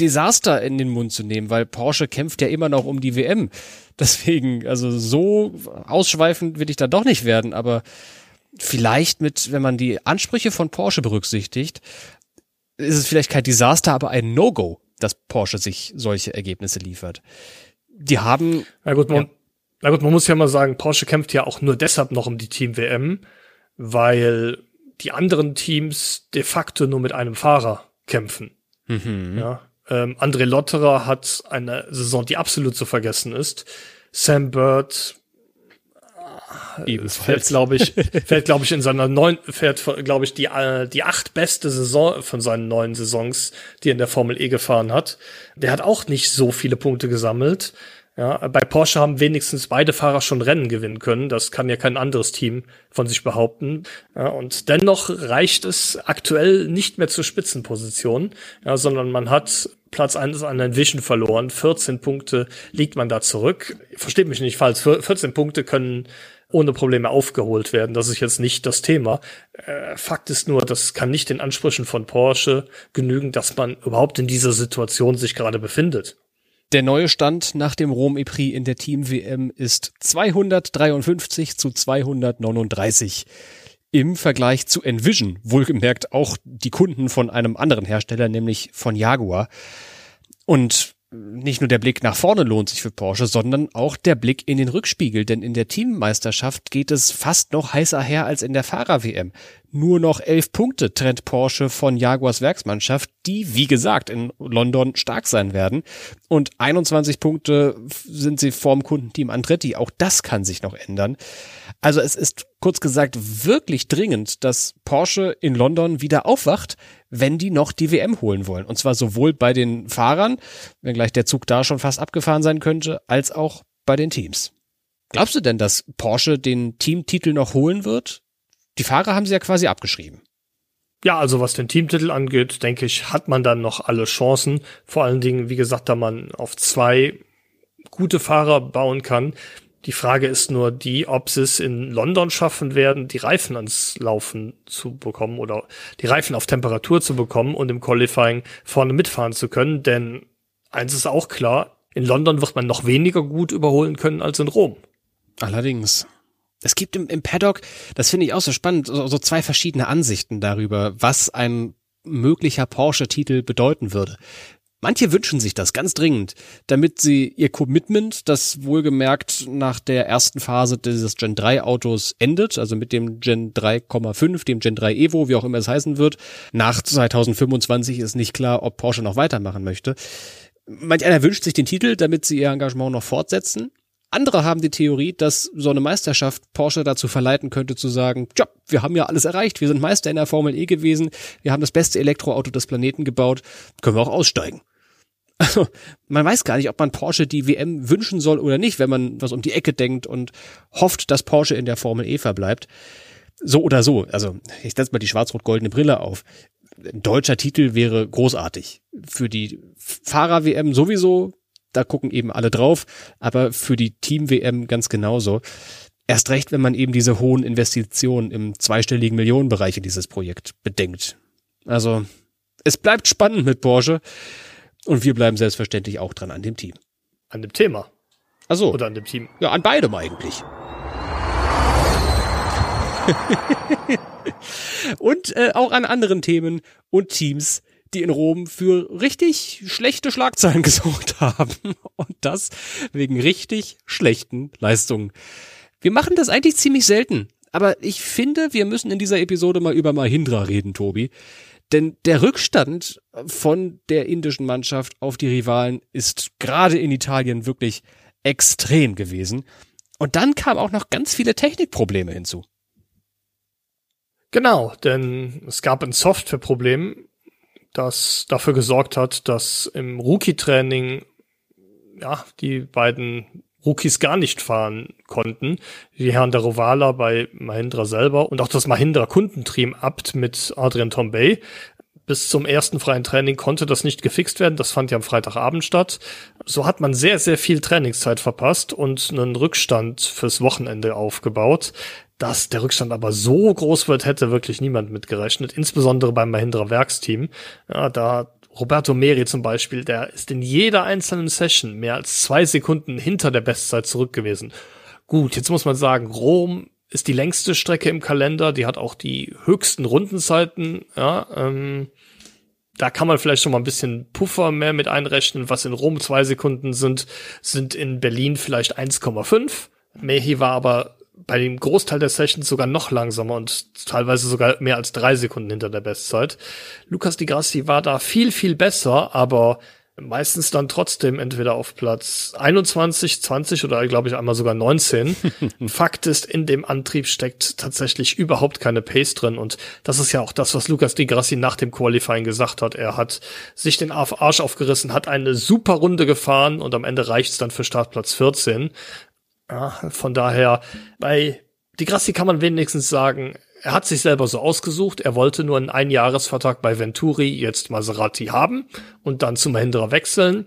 Desaster in den Mund zu nehmen, weil Porsche kämpft ja immer noch um die WM. (laughs) Deswegen, also so ausschweifend will ich da doch nicht werden, aber vielleicht mit, wenn man die Ansprüche von Porsche berücksichtigt, ist es vielleicht kein Desaster, aber ein No-Go, dass Porsche sich solche Ergebnisse liefert. Die haben. Na gut, man, ja. na gut, man muss ja mal sagen, Porsche kämpft ja auch nur deshalb noch um die Team WM, weil die anderen Teams de facto nur mit einem Fahrer kämpfen. Mhm. Ja, ähm, André Lotterer hat eine Saison, die absolut zu vergessen ist. Sam Bird äh, fällt, glaube ich, (laughs) fällt, glaube ich, in seiner neuen, fährt, glaube ich, die, äh, die acht beste Saison von seinen neuen Saisons, die er in der Formel E gefahren hat. Der hat auch nicht so viele Punkte gesammelt. Ja, bei Porsche haben wenigstens beide Fahrer schon Rennen gewinnen können. Das kann ja kein anderes Team von sich behaupten. Ja, und dennoch reicht es aktuell nicht mehr zur Spitzenposition, ja, sondern man hat Platz 1 an den Vision verloren. 14 Punkte liegt man da zurück. Versteht mich nicht falsch. 14 Punkte können ohne Probleme aufgeholt werden. Das ist jetzt nicht das Thema. Äh, Fakt ist nur, das kann nicht den Ansprüchen von Porsche genügen, dass man überhaupt in dieser Situation sich gerade befindet. Der neue Stand nach dem Rom Epris in der Team WM ist 253 zu 239 im Vergleich zu Envision, wohlgemerkt auch die Kunden von einem anderen Hersteller, nämlich von Jaguar. Und nicht nur der Blick nach vorne lohnt sich für Porsche, sondern auch der Blick in den Rückspiegel, denn in der Teammeisterschaft geht es fast noch heißer her als in der Fahrer-WM. Nur noch elf Punkte trennt Porsche von Jaguars Werksmannschaft, die, wie gesagt, in London stark sein werden. Und 21 Punkte sind sie vorm Kundenteam Andretti. Auch das kann sich noch ändern. Also es ist kurz gesagt wirklich dringend, dass Porsche in London wieder aufwacht, wenn die noch die WM holen wollen. Und zwar sowohl bei den Fahrern, wenngleich der Zug da schon fast abgefahren sein könnte, als auch bei den Teams. Glaubst du denn, dass Porsche den Teamtitel noch holen wird? Die Fahrer haben sie ja quasi abgeschrieben. Ja, also was den Teamtitel angeht, denke ich, hat man dann noch alle Chancen. Vor allen Dingen, wie gesagt, da man auf zwei gute Fahrer bauen kann. Die Frage ist nur die, ob sie es in London schaffen werden, die Reifen ans Laufen zu bekommen oder die Reifen auf Temperatur zu bekommen und im Qualifying vorne mitfahren zu können. Denn eins ist auch klar, in London wird man noch weniger gut überholen können als in Rom. Allerdings. Es gibt im, im Paddock, das finde ich auch so spannend, so, so zwei verschiedene Ansichten darüber, was ein möglicher Porsche-Titel bedeuten würde. Manche wünschen sich das ganz dringend, damit sie ihr Commitment, das wohlgemerkt nach der ersten Phase dieses Gen 3 Autos endet, also mit dem Gen 3,5, dem Gen 3 Evo, wie auch immer es heißen wird. Nach 2025 ist nicht klar, ob Porsche noch weitermachen möchte. Manch einer wünscht sich den Titel, damit sie ihr Engagement noch fortsetzen. Andere haben die Theorie, dass so eine Meisterschaft Porsche dazu verleiten könnte zu sagen, tja, wir haben ja alles erreicht, wir sind Meister in der Formel E gewesen, wir haben das beste Elektroauto des Planeten gebaut, können wir auch aussteigen. Also, man weiß gar nicht, ob man Porsche die WM wünschen soll oder nicht, wenn man was um die Ecke denkt und hofft, dass Porsche in der Formel E verbleibt. So oder so. Also, ich setze mal die schwarz-rot-goldene Brille auf. Ein deutscher Titel wäre großartig. Für die Fahrer-WM sowieso, da gucken eben alle drauf, aber für die Team-WM ganz genauso. Erst recht, wenn man eben diese hohen Investitionen im zweistelligen Millionenbereich in dieses Projekt bedenkt. Also, es bleibt spannend mit Porsche. Und wir bleiben selbstverständlich auch dran an dem Team. An dem Thema. Also Oder an dem Team. Ja, an beidem eigentlich. (laughs) und äh, auch an anderen Themen und Teams, die in Rom für richtig schlechte Schlagzeilen (laughs) gesorgt haben. Und das wegen richtig schlechten Leistungen. Wir machen das eigentlich ziemlich selten. Aber ich finde, wir müssen in dieser Episode mal über Mahindra reden, Tobi. Denn der Rückstand von der indischen Mannschaft auf die Rivalen ist gerade in Italien wirklich extrem gewesen. Und dann kamen auch noch ganz viele Technikprobleme hinzu. Genau, denn es gab ein Softwareproblem, das dafür gesorgt hat, dass im Rookie-Training ja, die beiden Rookies gar nicht fahren konnten. Die Herren der Rovala bei Mahindra selber und auch das Mahindra Kundenteam Abt mit Adrian Tombay. Bis zum ersten freien Training konnte das nicht gefixt werden. Das fand ja am Freitagabend statt. So hat man sehr, sehr viel Trainingszeit verpasst und einen Rückstand fürs Wochenende aufgebaut. Dass der Rückstand aber so groß wird, hätte wirklich niemand mitgerechnet, insbesondere beim Mahindra Werksteam. Ja, da Roberto Meri zum Beispiel, der ist in jeder einzelnen Session mehr als zwei Sekunden hinter der Bestzeit zurück gewesen. Gut, jetzt muss man sagen, Rom ist die längste Strecke im Kalender, die hat auch die höchsten Rundenzeiten, ja, ähm, da kann man vielleicht schon mal ein bisschen Puffer mehr mit einrechnen. Was in Rom zwei Sekunden sind, sind in Berlin vielleicht 1,5. Mehi war aber bei dem Großteil der Sessions sogar noch langsamer und teilweise sogar mehr als drei Sekunden hinter der Bestzeit. Lukas Di Grassi war da viel, viel besser, aber meistens dann trotzdem entweder auf Platz 21, 20 oder glaube ich einmal sogar 19. (laughs) Fakt ist, in dem Antrieb steckt tatsächlich überhaupt keine Pace drin und das ist ja auch das, was Lukas Di Grassi nach dem Qualifying gesagt hat. Er hat sich den Arsch aufgerissen, hat eine super Runde gefahren und am Ende reicht es dann für Startplatz 14. Ja, von daher, bei Di Grassi kann man wenigstens sagen, er hat sich selber so ausgesucht, er wollte nur einen Einjahresvertrag bei Venturi, jetzt Maserati haben und dann zu Mahindra wechseln.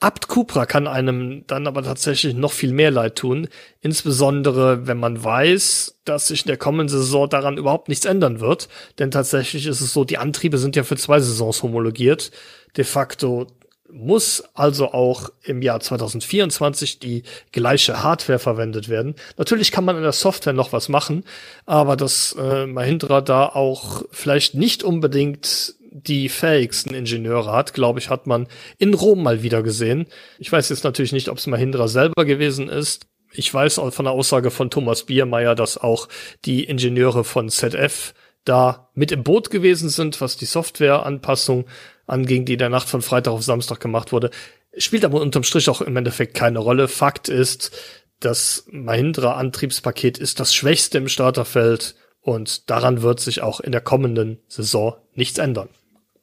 Abt Cupra kann einem dann aber tatsächlich noch viel mehr leid tun, insbesondere wenn man weiß, dass sich in der kommenden Saison daran überhaupt nichts ändern wird, denn tatsächlich ist es so, die Antriebe sind ja für zwei Saisons homologiert. De facto muss also auch im Jahr 2024 die gleiche Hardware verwendet werden. Natürlich kann man in der Software noch was machen, aber dass äh, Mahindra da auch vielleicht nicht unbedingt die fähigsten Ingenieure hat, glaube ich, hat man in Rom mal wieder gesehen. Ich weiß jetzt natürlich nicht, ob es Mahindra selber gewesen ist. Ich weiß auch von der Aussage von Thomas Biermeier, dass auch die Ingenieure von ZF da mit im Boot gewesen sind, was die Softwareanpassung anging, die der Nacht von Freitag auf Samstag gemacht wurde. Spielt aber unterm Strich auch im Endeffekt keine Rolle. Fakt ist, das Mahindra-Antriebspaket ist das schwächste im Starterfeld und daran wird sich auch in der kommenden Saison nichts ändern.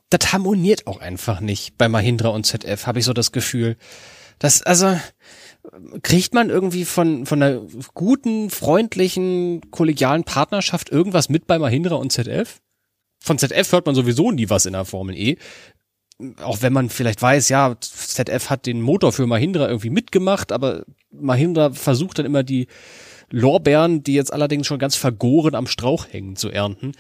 Das harmoniert auch einfach nicht bei Mahindra und ZF, habe ich so das Gefühl. Das, also, kriegt man irgendwie von, von einer guten, freundlichen, kollegialen Partnerschaft irgendwas mit bei Mahindra und ZF? Von ZF hört man sowieso nie was in der Formel E. Auch wenn man vielleicht weiß, ja, ZF hat den Motor für Mahindra irgendwie mitgemacht, aber Mahindra versucht dann immer die Lorbeeren, die jetzt allerdings schon ganz vergoren am Strauch hängen, zu ernten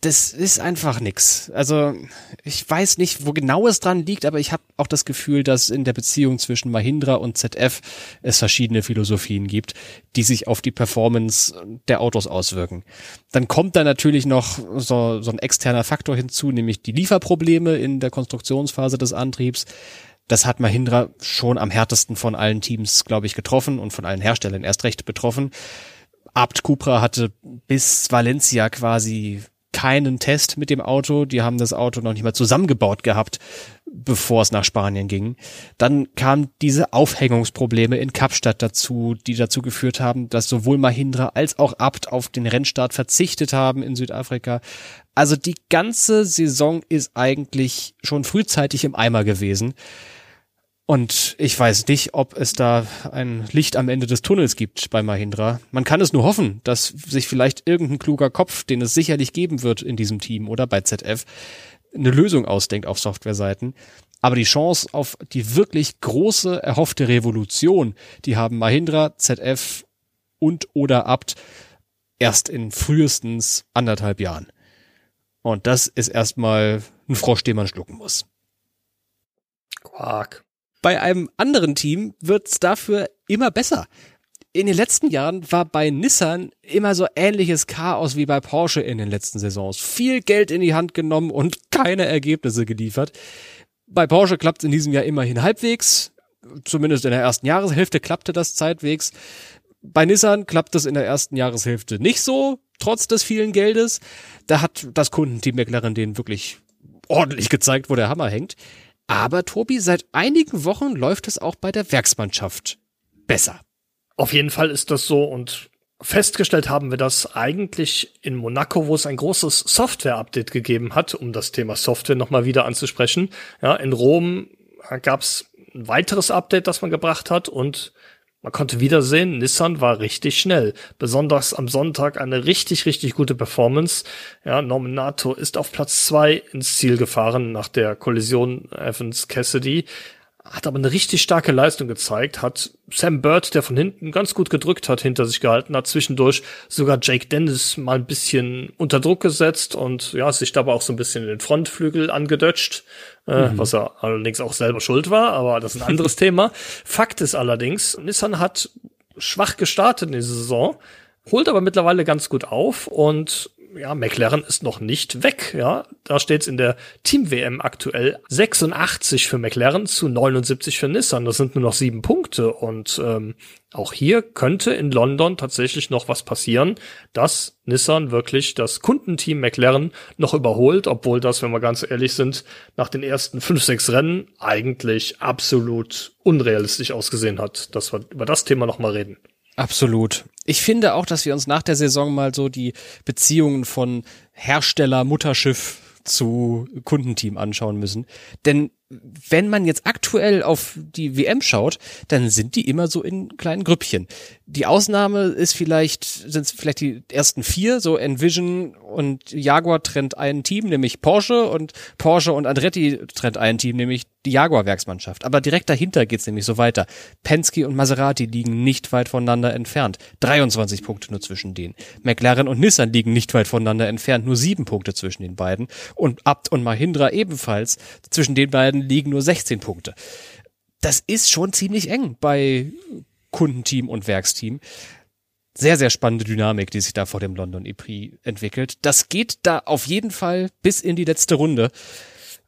das ist einfach nix. Also ich weiß nicht, wo genau es dran liegt, aber ich habe auch das Gefühl, dass in der Beziehung zwischen Mahindra und ZF es verschiedene Philosophien gibt, die sich auf die Performance der Autos auswirken. Dann kommt da natürlich noch so, so ein externer Faktor hinzu, nämlich die Lieferprobleme in der Konstruktionsphase des Antriebs. Das hat Mahindra schon am härtesten von allen Teams, glaube ich, getroffen und von allen Herstellern erst recht betroffen. Abt Cupra hatte bis Valencia quasi keinen Test mit dem Auto. Die haben das Auto noch nicht mal zusammengebaut gehabt, bevor es nach Spanien ging. Dann kamen diese Aufhängungsprobleme in Kapstadt dazu, die dazu geführt haben, dass sowohl Mahindra als auch Abt auf den Rennstart verzichtet haben in Südafrika. Also die ganze Saison ist eigentlich schon frühzeitig im Eimer gewesen. Und ich weiß nicht, ob es da ein Licht am Ende des Tunnels gibt bei Mahindra. Man kann es nur hoffen, dass sich vielleicht irgendein kluger Kopf, den es sicherlich geben wird in diesem Team oder bei ZF, eine Lösung ausdenkt auf Softwareseiten. Aber die Chance auf die wirklich große erhoffte Revolution, die haben Mahindra, ZF und oder Abt erst in frühestens anderthalb Jahren. Und das ist erstmal ein Frosch, den man schlucken muss. Quark. Bei einem anderen Team wird's dafür immer besser. In den letzten Jahren war bei Nissan immer so ähnliches Chaos wie bei Porsche in den letzten Saisons. Viel Geld in die Hand genommen und keine Ergebnisse geliefert. Bei Porsche klappt in diesem Jahr immerhin halbwegs. Zumindest in der ersten Jahreshälfte klappte das zeitwegs. Bei Nissan klappt es in der ersten Jahreshälfte nicht so, trotz des vielen Geldes. Da hat das Kundenteam McLaren den wirklich ordentlich gezeigt, wo der Hammer hängt. Aber Tobi, seit einigen Wochen läuft es auch bei der Werksmannschaft besser. Auf jeden Fall ist das so und festgestellt haben wir das eigentlich in Monaco, wo es ein großes Software-Update gegeben hat, um das Thema Software nochmal wieder anzusprechen. Ja, in Rom gab es ein weiteres Update, das man gebracht hat und man konnte wieder sehen, Nissan war richtig schnell. Besonders am Sonntag eine richtig, richtig gute Performance. Ja, Nominato ist auf Platz zwei ins Ziel gefahren nach der Kollision Evans Cassidy hat aber eine richtig starke Leistung gezeigt, hat Sam Bird, der von hinten ganz gut gedrückt hat, hinter sich gehalten, hat zwischendurch sogar Jake Dennis mal ein bisschen unter Druck gesetzt und ja, sich dabei auch so ein bisschen in den Frontflügel angedötscht, äh, mhm. was er allerdings auch selber schuld war, aber das ist ein anderes (laughs) Thema. Fakt ist allerdings, Nissan hat schwach gestartet in die Saison, holt aber mittlerweile ganz gut auf und ja, McLaren ist noch nicht weg, ja. Da steht's in der Team-WM aktuell 86 für McLaren zu 79 für Nissan. Das sind nur noch sieben Punkte. Und ähm, auch hier könnte in London tatsächlich noch was passieren, dass Nissan wirklich das Kundenteam McLaren noch überholt, obwohl das, wenn wir ganz ehrlich sind, nach den ersten fünf, sechs Rennen eigentlich absolut unrealistisch ausgesehen hat, dass wir über das Thema noch mal reden. Absolut. Ich finde auch, dass wir uns nach der Saison mal so die Beziehungen von Hersteller, Mutterschiff zu Kundenteam anschauen müssen. Denn wenn man jetzt aktuell auf die WM schaut, dann sind die immer so in kleinen Grüppchen. Die Ausnahme ist vielleicht, sind es vielleicht die ersten vier, so Envision und Jaguar trennt ein Team, nämlich Porsche und Porsche und Andretti trennt ein Team, nämlich die Jaguar-Werksmannschaft. Aber direkt dahinter geht's nämlich so weiter. Penske und Maserati liegen nicht weit voneinander entfernt. 23 Punkte nur zwischen denen. McLaren und Nissan liegen nicht weit voneinander entfernt, nur sieben Punkte zwischen den beiden. Und Abt und Mahindra ebenfalls. Zwischen den beiden liegen nur 16 Punkte. Das ist schon ziemlich eng bei Kundenteam und Werksteam. Sehr, sehr spannende Dynamik, die sich da vor dem London E-Prix entwickelt. Das geht da auf jeden Fall bis in die letzte Runde.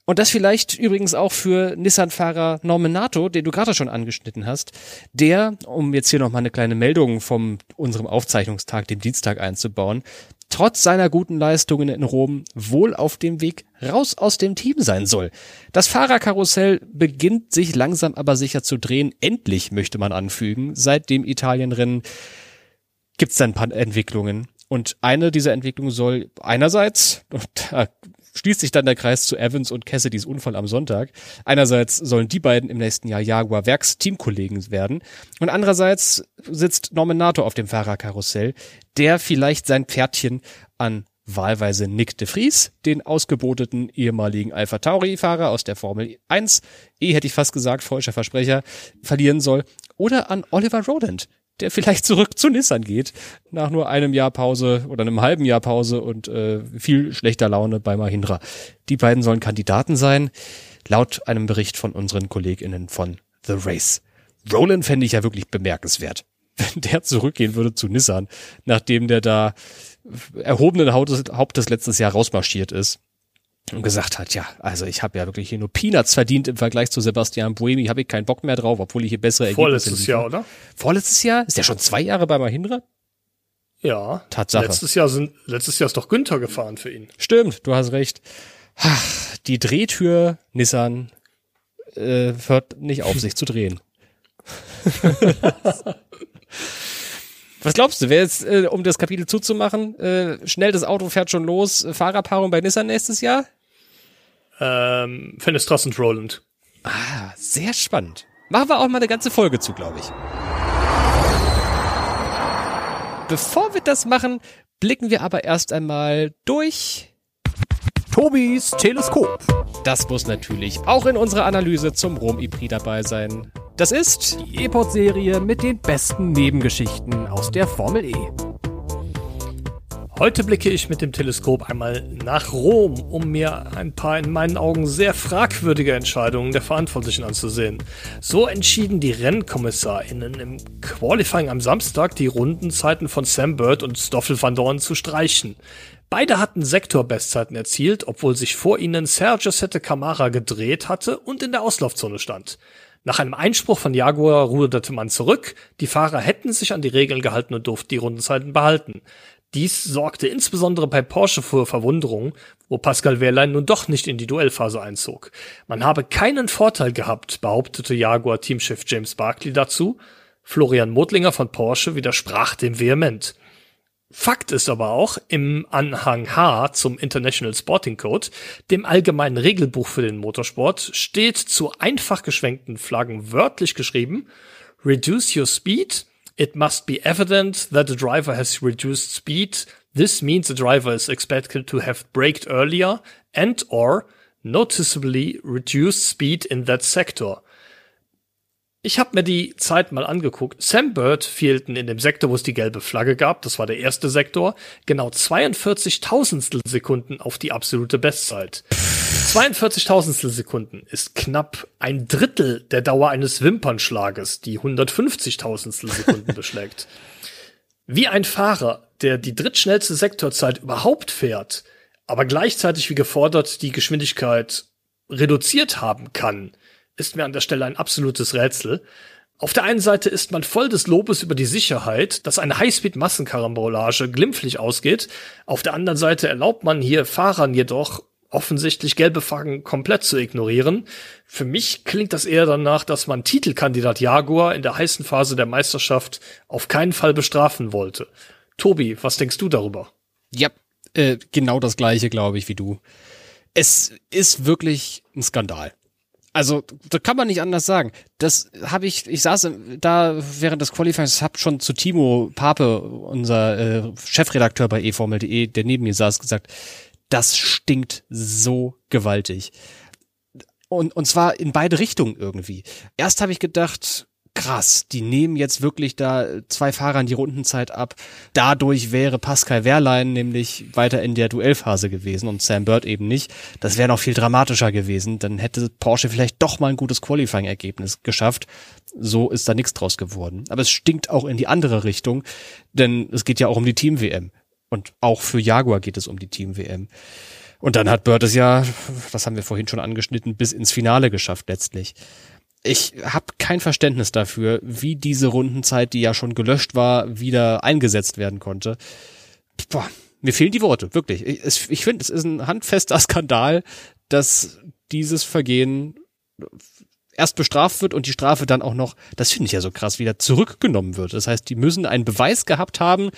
Und das vielleicht übrigens auch für Nissan-Fahrer Norman Nato, den du gerade schon angeschnitten hast, der, um jetzt hier nochmal eine kleine Meldung vom unserem Aufzeichnungstag, dem Dienstag einzubauen, trotz seiner guten Leistungen in Rom wohl auf dem Weg raus aus dem Team sein soll. Das Fahrerkarussell beginnt sich langsam aber sicher zu drehen. Endlich möchte man anfügen. Seit dem Italienrennen gibt es ein paar Entwicklungen. Und eine dieser Entwicklungen soll einerseits, (laughs) und da schließt sich dann der Kreis zu Evans und Cassidys Unfall am Sonntag. Einerseits sollen die beiden im nächsten Jahr Jaguar Werks Teamkollegen werden und andererseits sitzt Norman Nato auf dem Fahrerkarussell, der vielleicht sein Pferdchen an wahlweise Nick de Vries, den ausgeboteten ehemaligen Alpha Tauri-Fahrer aus der Formel 1, eh hätte ich fast gesagt, falscher Versprecher, verlieren soll, oder an Oliver Rodent, der vielleicht zurück zu Nissan geht, nach nur einem Jahr Pause oder einem halben Jahr Pause und äh, viel schlechter Laune bei Mahindra. Die beiden sollen Kandidaten sein, laut einem Bericht von unseren KollegInnen von The Race. Roland fände ich ja wirklich bemerkenswert, (laughs) wenn der zurückgehen würde zu Nissan, nachdem der da erhobenen Hauptes letztes Jahr rausmarschiert ist und gesagt hat, ja, also ich habe ja wirklich hier nur Peanuts verdient im Vergleich zu Sebastian Buemi, habe ich keinen Bock mehr drauf, obwohl ich hier bessere Ergebnisse Vorletztes Jahr, oder? Vorletztes Jahr? Ist der schon zwei Jahre bei Mahindra? Ja. Tatsache. Letztes Jahr sind, letztes Jahr ist doch Günther gefahren für ihn. Stimmt, du hast recht. Ach, die Drehtür Nissan äh, hört nicht auf, sich zu drehen. (laughs) Was glaubst du, wer jetzt, äh, um das Kapitel zuzumachen, äh, schnell das Auto fährt schon los, Fahrerpaarung bei Nissan nächstes Jahr? Ähm, Fenestras und Roland. Ah, sehr spannend. Machen wir auch mal eine ganze Folge zu, glaube ich. Bevor wir das machen, blicken wir aber erst einmal durch Tobis Teleskop. Das muss natürlich auch in unserer Analyse zum Rom-Ipri dabei sein. Das ist Die E-Pod-Serie mit den besten Nebengeschichten aus der Formel E. Heute blicke ich mit dem Teleskop einmal nach Rom, um mir ein paar in meinen Augen sehr fragwürdige Entscheidungen der Verantwortlichen anzusehen. So entschieden die RennkommissarInnen im Qualifying am Samstag die Rundenzeiten von Sam Bird und Stoffel van Dorn zu streichen. Beide hatten Sektorbestzeiten erzielt, obwohl sich vor ihnen Sergio Sette Camara gedreht hatte und in der Auslaufzone stand. Nach einem Einspruch von Jaguar ruderte man zurück, die Fahrer hätten sich an die Regeln gehalten und durften die Rundenzeiten behalten. Dies sorgte insbesondere bei Porsche für Verwunderung, wo Pascal Wehrlein nun doch nicht in die Duellphase einzog. Man habe keinen Vorteil gehabt, behauptete Jaguar-Teamchef James Barkley dazu. Florian Modlinger von Porsche widersprach dem vehement. Fakt ist aber auch, im Anhang H zum International Sporting Code, dem allgemeinen Regelbuch für den Motorsport, steht zu einfach geschwenkten Flaggen wörtlich geschrieben, Reduce your speed. It must be evident that the driver has reduced speed. This means the driver is expected to have braked earlier and or noticeably reduced speed in that sector. Ich habe mir die Zeit mal angeguckt. Sam Bird fehlten in dem Sektor, wo es die gelbe Flagge gab, das war der erste Sektor, genau 42 Tausendstel Sekunden auf die absolute Bestzeit. 42 Tausendstel Sekunden ist knapp ein Drittel der Dauer eines Wimpernschlages, die 150 Tausendstel Sekunden (laughs) beschlägt. Wie ein Fahrer, der die drittschnellste Sektorzeit überhaupt fährt, aber gleichzeitig wie gefordert die Geschwindigkeit reduziert haben kann, ist mir an der Stelle ein absolutes Rätsel. Auf der einen Seite ist man voll des Lobes über die Sicherheit, dass eine Highspeed-Massenkarambolage glimpflich ausgeht. Auf der anderen Seite erlaubt man hier Fahrern jedoch offensichtlich gelbe Flaggen komplett zu ignorieren. Für mich klingt das eher danach, dass man Titelkandidat Jaguar in der heißen Phase der Meisterschaft auf keinen Fall bestrafen wollte. Tobi, was denkst du darüber? Ja, äh, genau das gleiche, glaube ich, wie du. Es ist wirklich ein Skandal. Also, da kann man nicht anders sagen. Das habe ich, ich saß da während des Qualifyings, hab schon zu Timo Pape, unser äh, Chefredakteur bei eFormel.de, der neben mir saß, gesagt, das stinkt so gewaltig. Und, und zwar in beide Richtungen irgendwie. Erst habe ich gedacht, krass, die nehmen jetzt wirklich da zwei Fahrern die Rundenzeit ab. Dadurch wäre Pascal Wehrlein nämlich weiter in der Duellphase gewesen und Sam Bird eben nicht. Das wäre noch viel dramatischer gewesen. Dann hätte Porsche vielleicht doch mal ein gutes Qualifying-Ergebnis geschafft. So ist da nichts draus geworden. Aber es stinkt auch in die andere Richtung, denn es geht ja auch um die Team-WM. Und auch für Jaguar geht es um die Team-WM. Und dann hat Bird es ja, das haben wir vorhin schon angeschnitten, bis ins Finale geschafft letztlich ich habe kein Verständnis dafür, wie diese Rundenzeit, die ja schon gelöscht war, wieder eingesetzt werden konnte. Boah, mir fehlen die Worte, wirklich. Ich, ich finde, es ist ein handfester Skandal, dass dieses Vergehen erst bestraft wird und die Strafe dann auch noch, das finde ich ja so krass, wieder zurückgenommen wird. Das heißt, die müssen einen Beweis gehabt haben,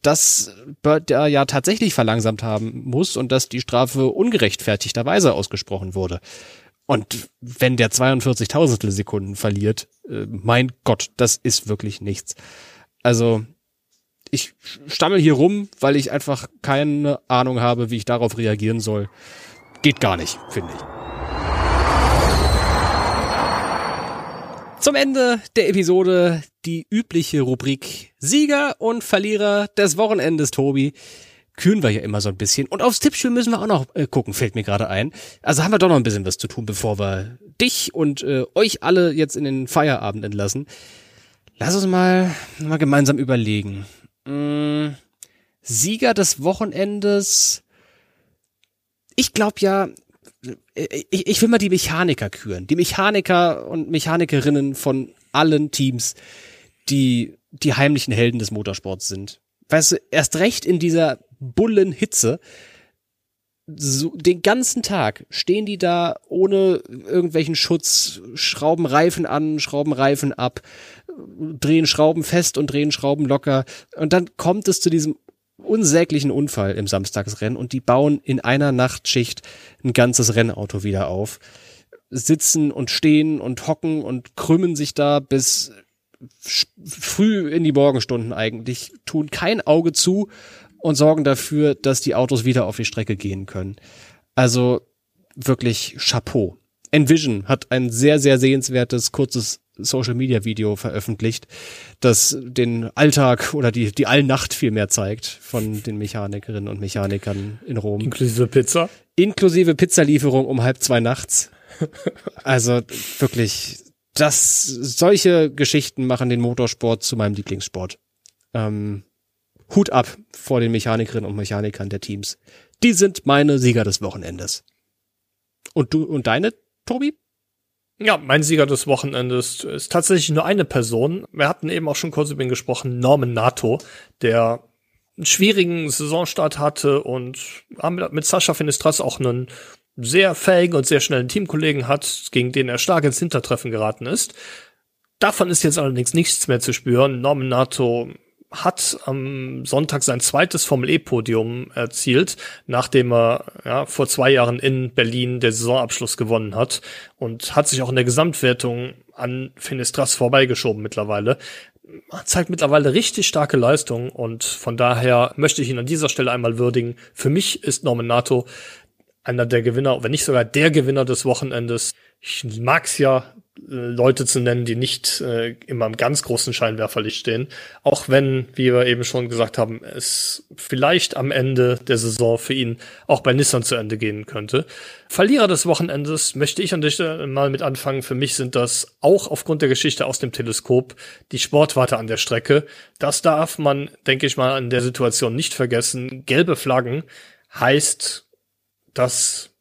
dass Bird ja, ja tatsächlich verlangsamt haben muss und dass die Strafe ungerechtfertigterweise ausgesprochen wurde. Und wenn der 42 Tausendstel Sekunden verliert, äh, mein Gott, das ist wirklich nichts. Also ich stammel hier rum, weil ich einfach keine Ahnung habe, wie ich darauf reagieren soll. Geht gar nicht, finde ich. Zum Ende der Episode die übliche Rubrik Sieger und Verlierer des Wochenendes, Tobi kühlen wir ja immer so ein bisschen. Und aufs Tippspiel müssen wir auch noch äh, gucken, fällt mir gerade ein. Also haben wir doch noch ein bisschen was zu tun, bevor wir dich und äh, euch alle jetzt in den Feierabend entlassen. Lass uns mal, mal gemeinsam überlegen. Hm, Sieger des Wochenendes. Ich glaube ja, äh, ich, ich will mal die Mechaniker küren. Die Mechaniker und Mechanikerinnen von allen Teams, die die heimlichen Helden des Motorsports sind. weißt du, erst recht in dieser Bullenhitze, so den ganzen Tag stehen die da ohne irgendwelchen Schutz, schrauben Reifen an, schrauben Reifen ab, drehen Schrauben fest und drehen Schrauben locker. Und dann kommt es zu diesem unsäglichen Unfall im Samstagsrennen und die bauen in einer Nachtschicht ein ganzes Rennauto wieder auf. Sitzen und stehen und hocken und krümmen sich da bis früh in die Morgenstunden eigentlich, tun kein Auge zu und sorgen dafür, dass die Autos wieder auf die Strecke gehen können. Also wirklich Chapeau. Envision hat ein sehr, sehr sehenswertes, kurzes Social Media Video veröffentlicht, das den Alltag oder die, die Allnacht viel mehr zeigt von den Mechanikerinnen und Mechanikern in Rom. Inklusive Pizza. Inklusive Pizzalieferung um halb zwei nachts. Also wirklich, das, solche Geschichten machen den Motorsport zu meinem Lieblingssport. Ähm, Hut ab vor den Mechanikerinnen und Mechanikern der Teams. Die sind meine Sieger des Wochenendes. Und du und deine, Tobi? Ja, mein Sieger des Wochenendes ist tatsächlich nur eine Person. Wir hatten eben auch schon kurz über ihn gesprochen, Norman Nato, der einen schwierigen Saisonstart hatte und mit Sascha Finistras auch einen sehr fähigen und sehr schnellen Teamkollegen hat, gegen den er stark ins Hintertreffen geraten ist. Davon ist jetzt allerdings nichts mehr zu spüren. Norman Nato hat am Sonntag sein zweites Formel-E-Podium erzielt, nachdem er ja, vor zwei Jahren in Berlin der Saisonabschluss gewonnen hat und hat sich auch in der Gesamtwertung an Finistras vorbeigeschoben mittlerweile. Er zeigt mittlerweile richtig starke Leistung und von daher möchte ich ihn an dieser Stelle einmal würdigen. Für mich ist Norman Nato einer der Gewinner, wenn nicht sogar der Gewinner des Wochenendes. Ich mag's ja, Leute zu nennen, die nicht äh, immer im ganz großen Scheinwerferlicht stehen. Auch wenn, wie wir eben schon gesagt haben, es vielleicht am Ende der Saison für ihn auch bei Nissan zu Ende gehen könnte. Verlierer des Wochenendes möchte ich an Stelle mal mit anfangen. Für mich sind das auch aufgrund der Geschichte aus dem Teleskop die Sportwarte an der Strecke. Das darf man, denke ich mal, in der Situation nicht vergessen. Gelbe Flaggen heißt, dass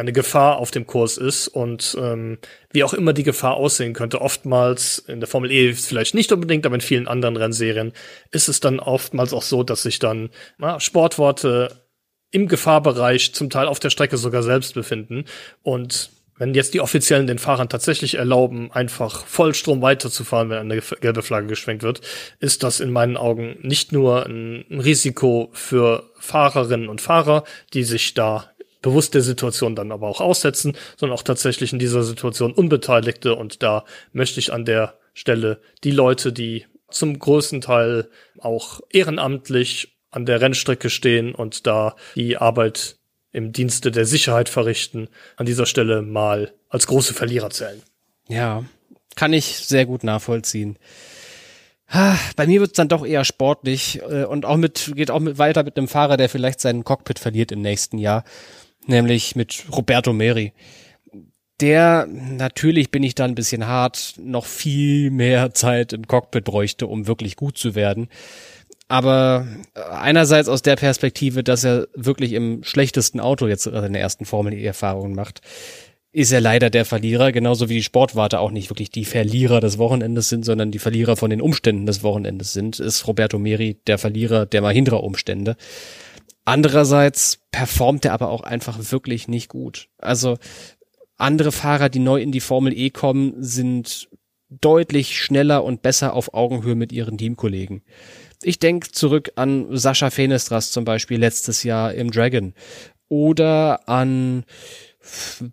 eine Gefahr auf dem Kurs ist und ähm, wie auch immer die Gefahr aussehen könnte. Oftmals in der Formel E vielleicht nicht unbedingt, aber in vielen anderen Rennserien ist es dann oftmals auch so, dass sich dann na, Sportworte im Gefahrbereich zum Teil auf der Strecke sogar selbst befinden und wenn jetzt die Offiziellen den Fahrern tatsächlich erlauben, einfach Vollstrom weiterzufahren, wenn eine gelbe Flagge geschwenkt wird, ist das in meinen Augen nicht nur ein Risiko für Fahrerinnen und Fahrer, die sich da bewusst der Situation dann aber auch aussetzen, sondern auch tatsächlich in dieser Situation Unbeteiligte. Und da möchte ich an der Stelle die Leute, die zum größten Teil auch ehrenamtlich an der Rennstrecke stehen und da die Arbeit im Dienste der Sicherheit verrichten, an dieser Stelle mal als große Verlierer zählen. Ja, kann ich sehr gut nachvollziehen. Bei mir wird's dann doch eher sportlich äh, und auch mit geht auch mit weiter mit einem Fahrer, der vielleicht seinen Cockpit verliert im nächsten Jahr nämlich mit Roberto Meri. Der, natürlich bin ich da ein bisschen hart, noch viel mehr Zeit im Cockpit bräuchte, um wirklich gut zu werden. Aber einerseits aus der Perspektive, dass er wirklich im schlechtesten Auto jetzt seine ersten Formel-E-Erfahrungen macht, ist er leider der Verlierer, genauso wie die Sportwarte auch nicht wirklich die Verlierer des Wochenendes sind, sondern die Verlierer von den Umständen des Wochenendes sind, ist Roberto Meri der Verlierer der Mahindra-Umstände. Andererseits performt er aber auch einfach wirklich nicht gut. Also andere Fahrer, die neu in die Formel E kommen, sind deutlich schneller und besser auf Augenhöhe mit ihren Teamkollegen. Ich denke zurück an Sascha Fenestras zum Beispiel letztes Jahr im Dragon oder an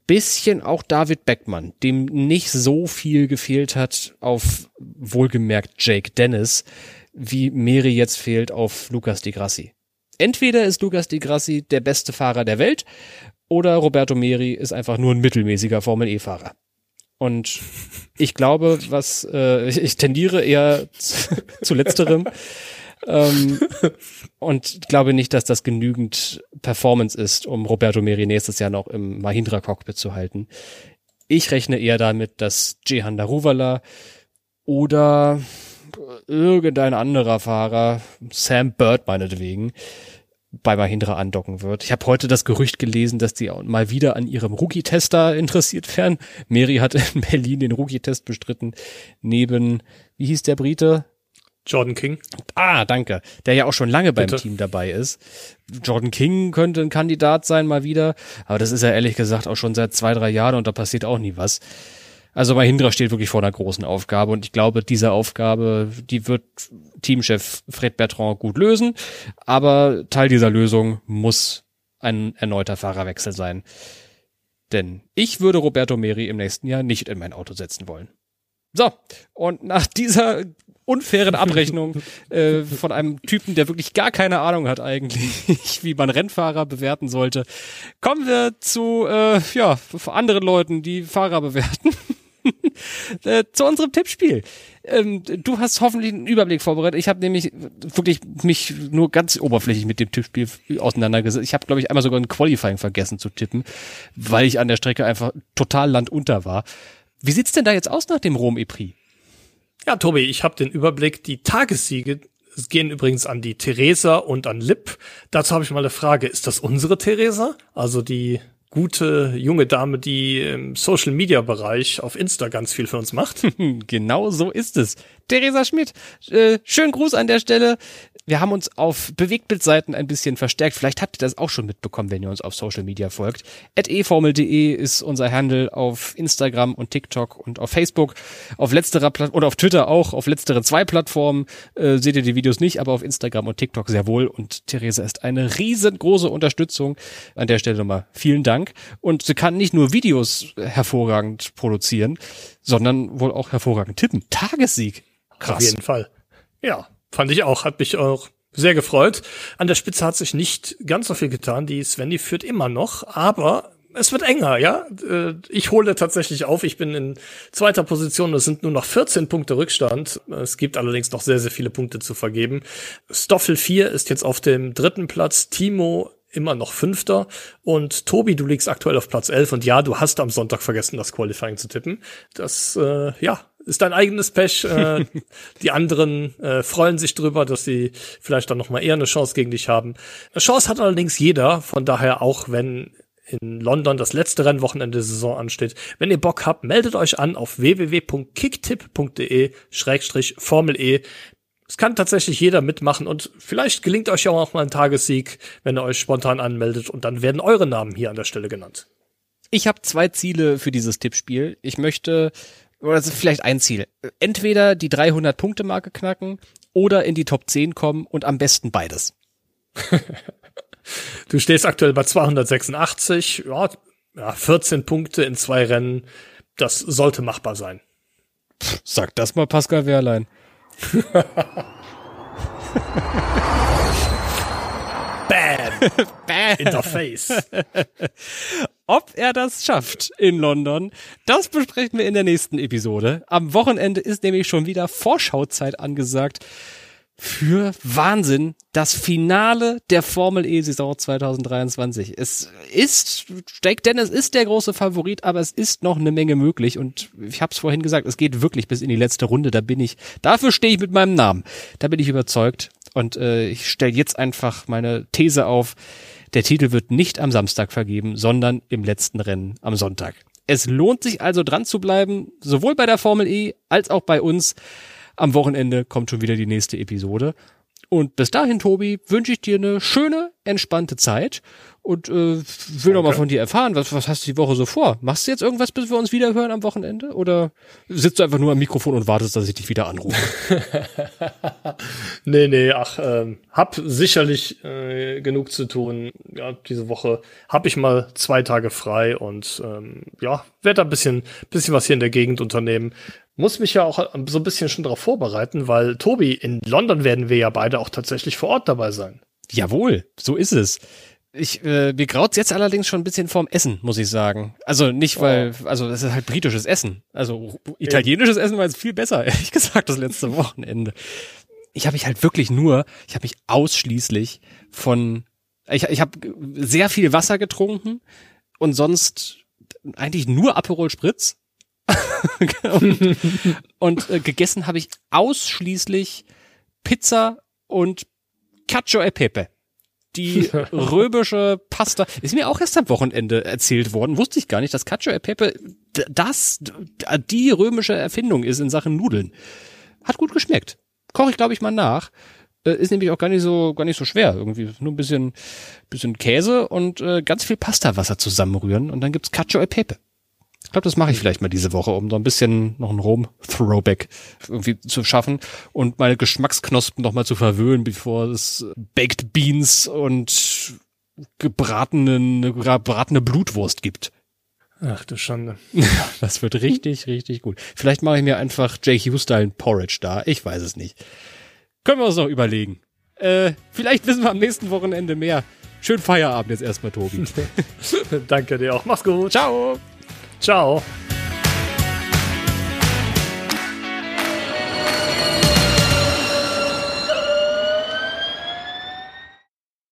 bisschen auch David Beckmann, dem nicht so viel gefehlt hat auf wohlgemerkt Jake Dennis, wie Meri jetzt fehlt auf Lucas Di Grassi. Entweder ist Lucas Di Grassi der beste Fahrer der Welt oder Roberto Meri ist einfach nur ein mittelmäßiger Formel E-Fahrer. Und ich glaube, was äh, ich tendiere eher zu, (laughs) zu letzterem. ähm, und glaube nicht, dass das genügend Performance ist, um Roberto Meri nächstes Jahr noch im Mahindra Cockpit zu halten. Ich rechne eher damit, dass Jehan Daruvala oder irgendein anderer Fahrer, Sam Bird meinetwegen, bei Mahindra andocken wird. Ich habe heute das Gerücht gelesen, dass die mal wieder an ihrem Rookie-Tester interessiert wären. Mary hat in (laughs) Berlin den Rookie-Test bestritten, neben, wie hieß der Brite? Jordan King. Ah, danke. Der ja auch schon lange beim Bitte. Team dabei ist. Jordan King könnte ein Kandidat sein, mal wieder. Aber das ist ja ehrlich gesagt auch schon seit zwei, drei Jahren und da passiert auch nie was. Also Mahindra steht wirklich vor einer großen Aufgabe und ich glaube, diese Aufgabe, die wird Teamchef Fred Bertrand gut lösen. Aber Teil dieser Lösung muss ein erneuter Fahrerwechsel sein. Denn ich würde Roberto Meri im nächsten Jahr nicht in mein Auto setzen wollen. So, und nach dieser unfairen Abrechnung (laughs) äh, von einem Typen, der wirklich gar keine Ahnung hat eigentlich, (laughs) wie man Rennfahrer bewerten sollte, kommen wir zu äh, ja anderen Leuten, die Fahrer bewerten. (laughs) äh, zu unserem Tippspiel. Ähm, du hast hoffentlich einen Überblick vorbereitet. Ich habe nämlich wirklich mich nur ganz oberflächlich mit dem Tippspiel auseinandergesetzt. Ich habe, glaube ich, einmal sogar ein Qualifying vergessen zu tippen, weil ich an der Strecke einfach total landunter war. Wie sieht's denn da jetzt aus nach dem Rom Epris? Ja, Tobi, ich habe den Überblick. Die Tagessiege es gehen übrigens an die Theresa und an Lip. Dazu habe ich mal eine Frage. Ist das unsere Theresa? Also die gute junge Dame, die im Social Media Bereich auf Insta ganz viel für uns macht. (laughs) Genau so ist es. Theresa Schmidt, äh, schönen Gruß an der Stelle. Wir haben uns auf Bewegtbildseiten ein bisschen verstärkt. Vielleicht habt ihr das auch schon mitbekommen, wenn ihr uns auf Social Media folgt. At eformel.de ist unser Handle auf Instagram und TikTok und auf Facebook. Auf letzterer Platt oder auf Twitter auch. Auf letzteren zwei Plattformen äh, seht ihr die Videos nicht, aber auf Instagram und TikTok sehr wohl. Und Theresa ist eine riesengroße Unterstützung. An der Stelle nochmal vielen Dank. Und sie kann nicht nur Videos hervorragend produzieren, sondern wohl auch hervorragend tippen. Tagessieg. Krass. Auf jeden Fall. Ja, fand ich auch. Hat mich auch sehr gefreut. An der Spitze hat sich nicht ganz so viel getan. Die Svenny führt immer noch, aber es wird enger, ja. Äh, Ich hole tatsächlich auf. Ich bin in zweiter Position. Es sind nur noch 14 Punkte Rückstand. Es gibt allerdings noch sehr, sehr viele Punkte zu vergeben. Stoffel 4 ist jetzt auf dem dritten Platz. Timo immer noch Fünfter. Und Tobi, du liegst aktuell auf Platz 11. Und ja, du hast am Sonntag vergessen, das Qualifying zu tippen. Das, äh, ja, ist dein eigenes Pech. Äh, (laughs) die anderen äh, freuen sich drüber, dass sie vielleicht dann noch mal eher eine Chance gegen dich haben. Eine Chance hat allerdings jeder. Von daher auch, wenn in London das letzte Rennwochenende der Saison ansteht. Wenn ihr Bock habt, meldet euch an auf www.kicktipp.de-formel E. Es kann tatsächlich jeder mitmachen und vielleicht gelingt euch ja auch mal ein Tagessieg, wenn ihr euch spontan anmeldet und dann werden eure Namen hier an der Stelle genannt. Ich habe zwei Ziele für dieses Tippspiel. Ich möchte, oder das ist vielleicht ein Ziel, entweder die 300-Punkte-Marke knacken oder in die Top 10 kommen und am besten beides. (laughs) Du stehst aktuell bei 286, ja, ja, 14 Punkte in zwei Rennen. Das sollte machbar sein. Sag das mal Pascal Wehrlein. (laughs) Bam! (laughs) Bam. In the face. Ob er das schafft in London, das besprechen wir in der nächsten Episode. Am Wochenende ist nämlich schon wieder Vorschauzeit angesagt für Wahnsinn, das Finale der Formel E Saison 2023. Es ist, Jake Dennis ist der große Favorit, aber es ist noch eine Menge möglich und ich habe es vorhin gesagt, es geht wirklich bis in die letzte Runde, da bin ich, dafür stehe ich mit meinem Namen. Da bin ich überzeugt und äh, ich stelle jetzt einfach meine These auf, der Titel wird nicht am Samstag vergeben, sondern im letzten Rennen am Sonntag. Es lohnt sich also dran zu bleiben, sowohl bei der Formel E als auch bei uns. Am Wochenende kommt schon wieder die nächste Episode. Und bis dahin, Tobi, wünsche ich dir eine schöne, entspannte Zeit und äh, will noch mal von dir erfahren, was, was hast du die Woche so vor? Machst du jetzt irgendwas, bis wir uns wieder hören am Wochenende? Oder sitzt du einfach nur am Mikrofon und wartest, dass ich dich wieder anrufe? (laughs) nee, nee, ach, ähm, hab sicherlich äh, genug zu tun. Ja, diese Woche hab ich mal zwei Tage frei und ähm, ja, werde ein bisschen, bisschen was hier in der Gegend unternehmen. Muss mich ja auch so ein bisschen schon darauf vorbereiten, weil Tobi, in London werden wir ja beide auch tatsächlich vor Ort dabei sein. Jawohl, so ist es. Ich, äh, mir graut's jetzt allerdings schon ein bisschen vorm Essen, muss ich sagen. Also nicht, weil, also das ist halt britisches Essen. Also italienisches Essen war jetzt viel besser, (laughs) ehrlich gesagt, das letzte Wochenende. Ich habe mich halt wirklich nur, ich habe mich ausschließlich von, ich, ich habe sehr viel Wasser getrunken und sonst eigentlich nur Aperol Spritz. Und (laughs) und äh, gegessen habe ich ausschließlich Pizza und Cacio e Pepe die (laughs) römische Pasta. Ist mir auch erst am Wochenende erzählt worden. Wusste ich gar nicht, dass Cacio e Pepe das, die römische Erfindung ist in Sachen Nudeln. Hat gut geschmeckt. koche ich, glaube ich, mal nach. Äh, ist nämlich auch gar nicht so, gar nicht so schwer. Irgendwie nur ein bisschen, bisschen Käse und äh, ganz viel Pastawasser zusammenrühren und dann gibt's Cacio e Pepe. Ich glaube, das mache ich vielleicht mal diese Woche, um so ein bisschen noch ein Rom-Throwback irgendwie zu schaffen und meine Geschmacksknospen noch mal zu verwöhnen, bevor es Baked Beans und gebratenen, gebratene Blutwurst gibt. Ach du Schande. (laughs) Das wird richtig, richtig gut. Vielleicht mache ich mir einfach J. Hugh-Style Porridge da. Ich weiß es nicht. Können wir uns noch überlegen. Äh, vielleicht wissen wir am nächsten Wochenende mehr. Schönen Feierabend jetzt erstmal, Tobi. (laughs) (laughs) Danke dir auch. Mach's gut. Ciao. Ciao.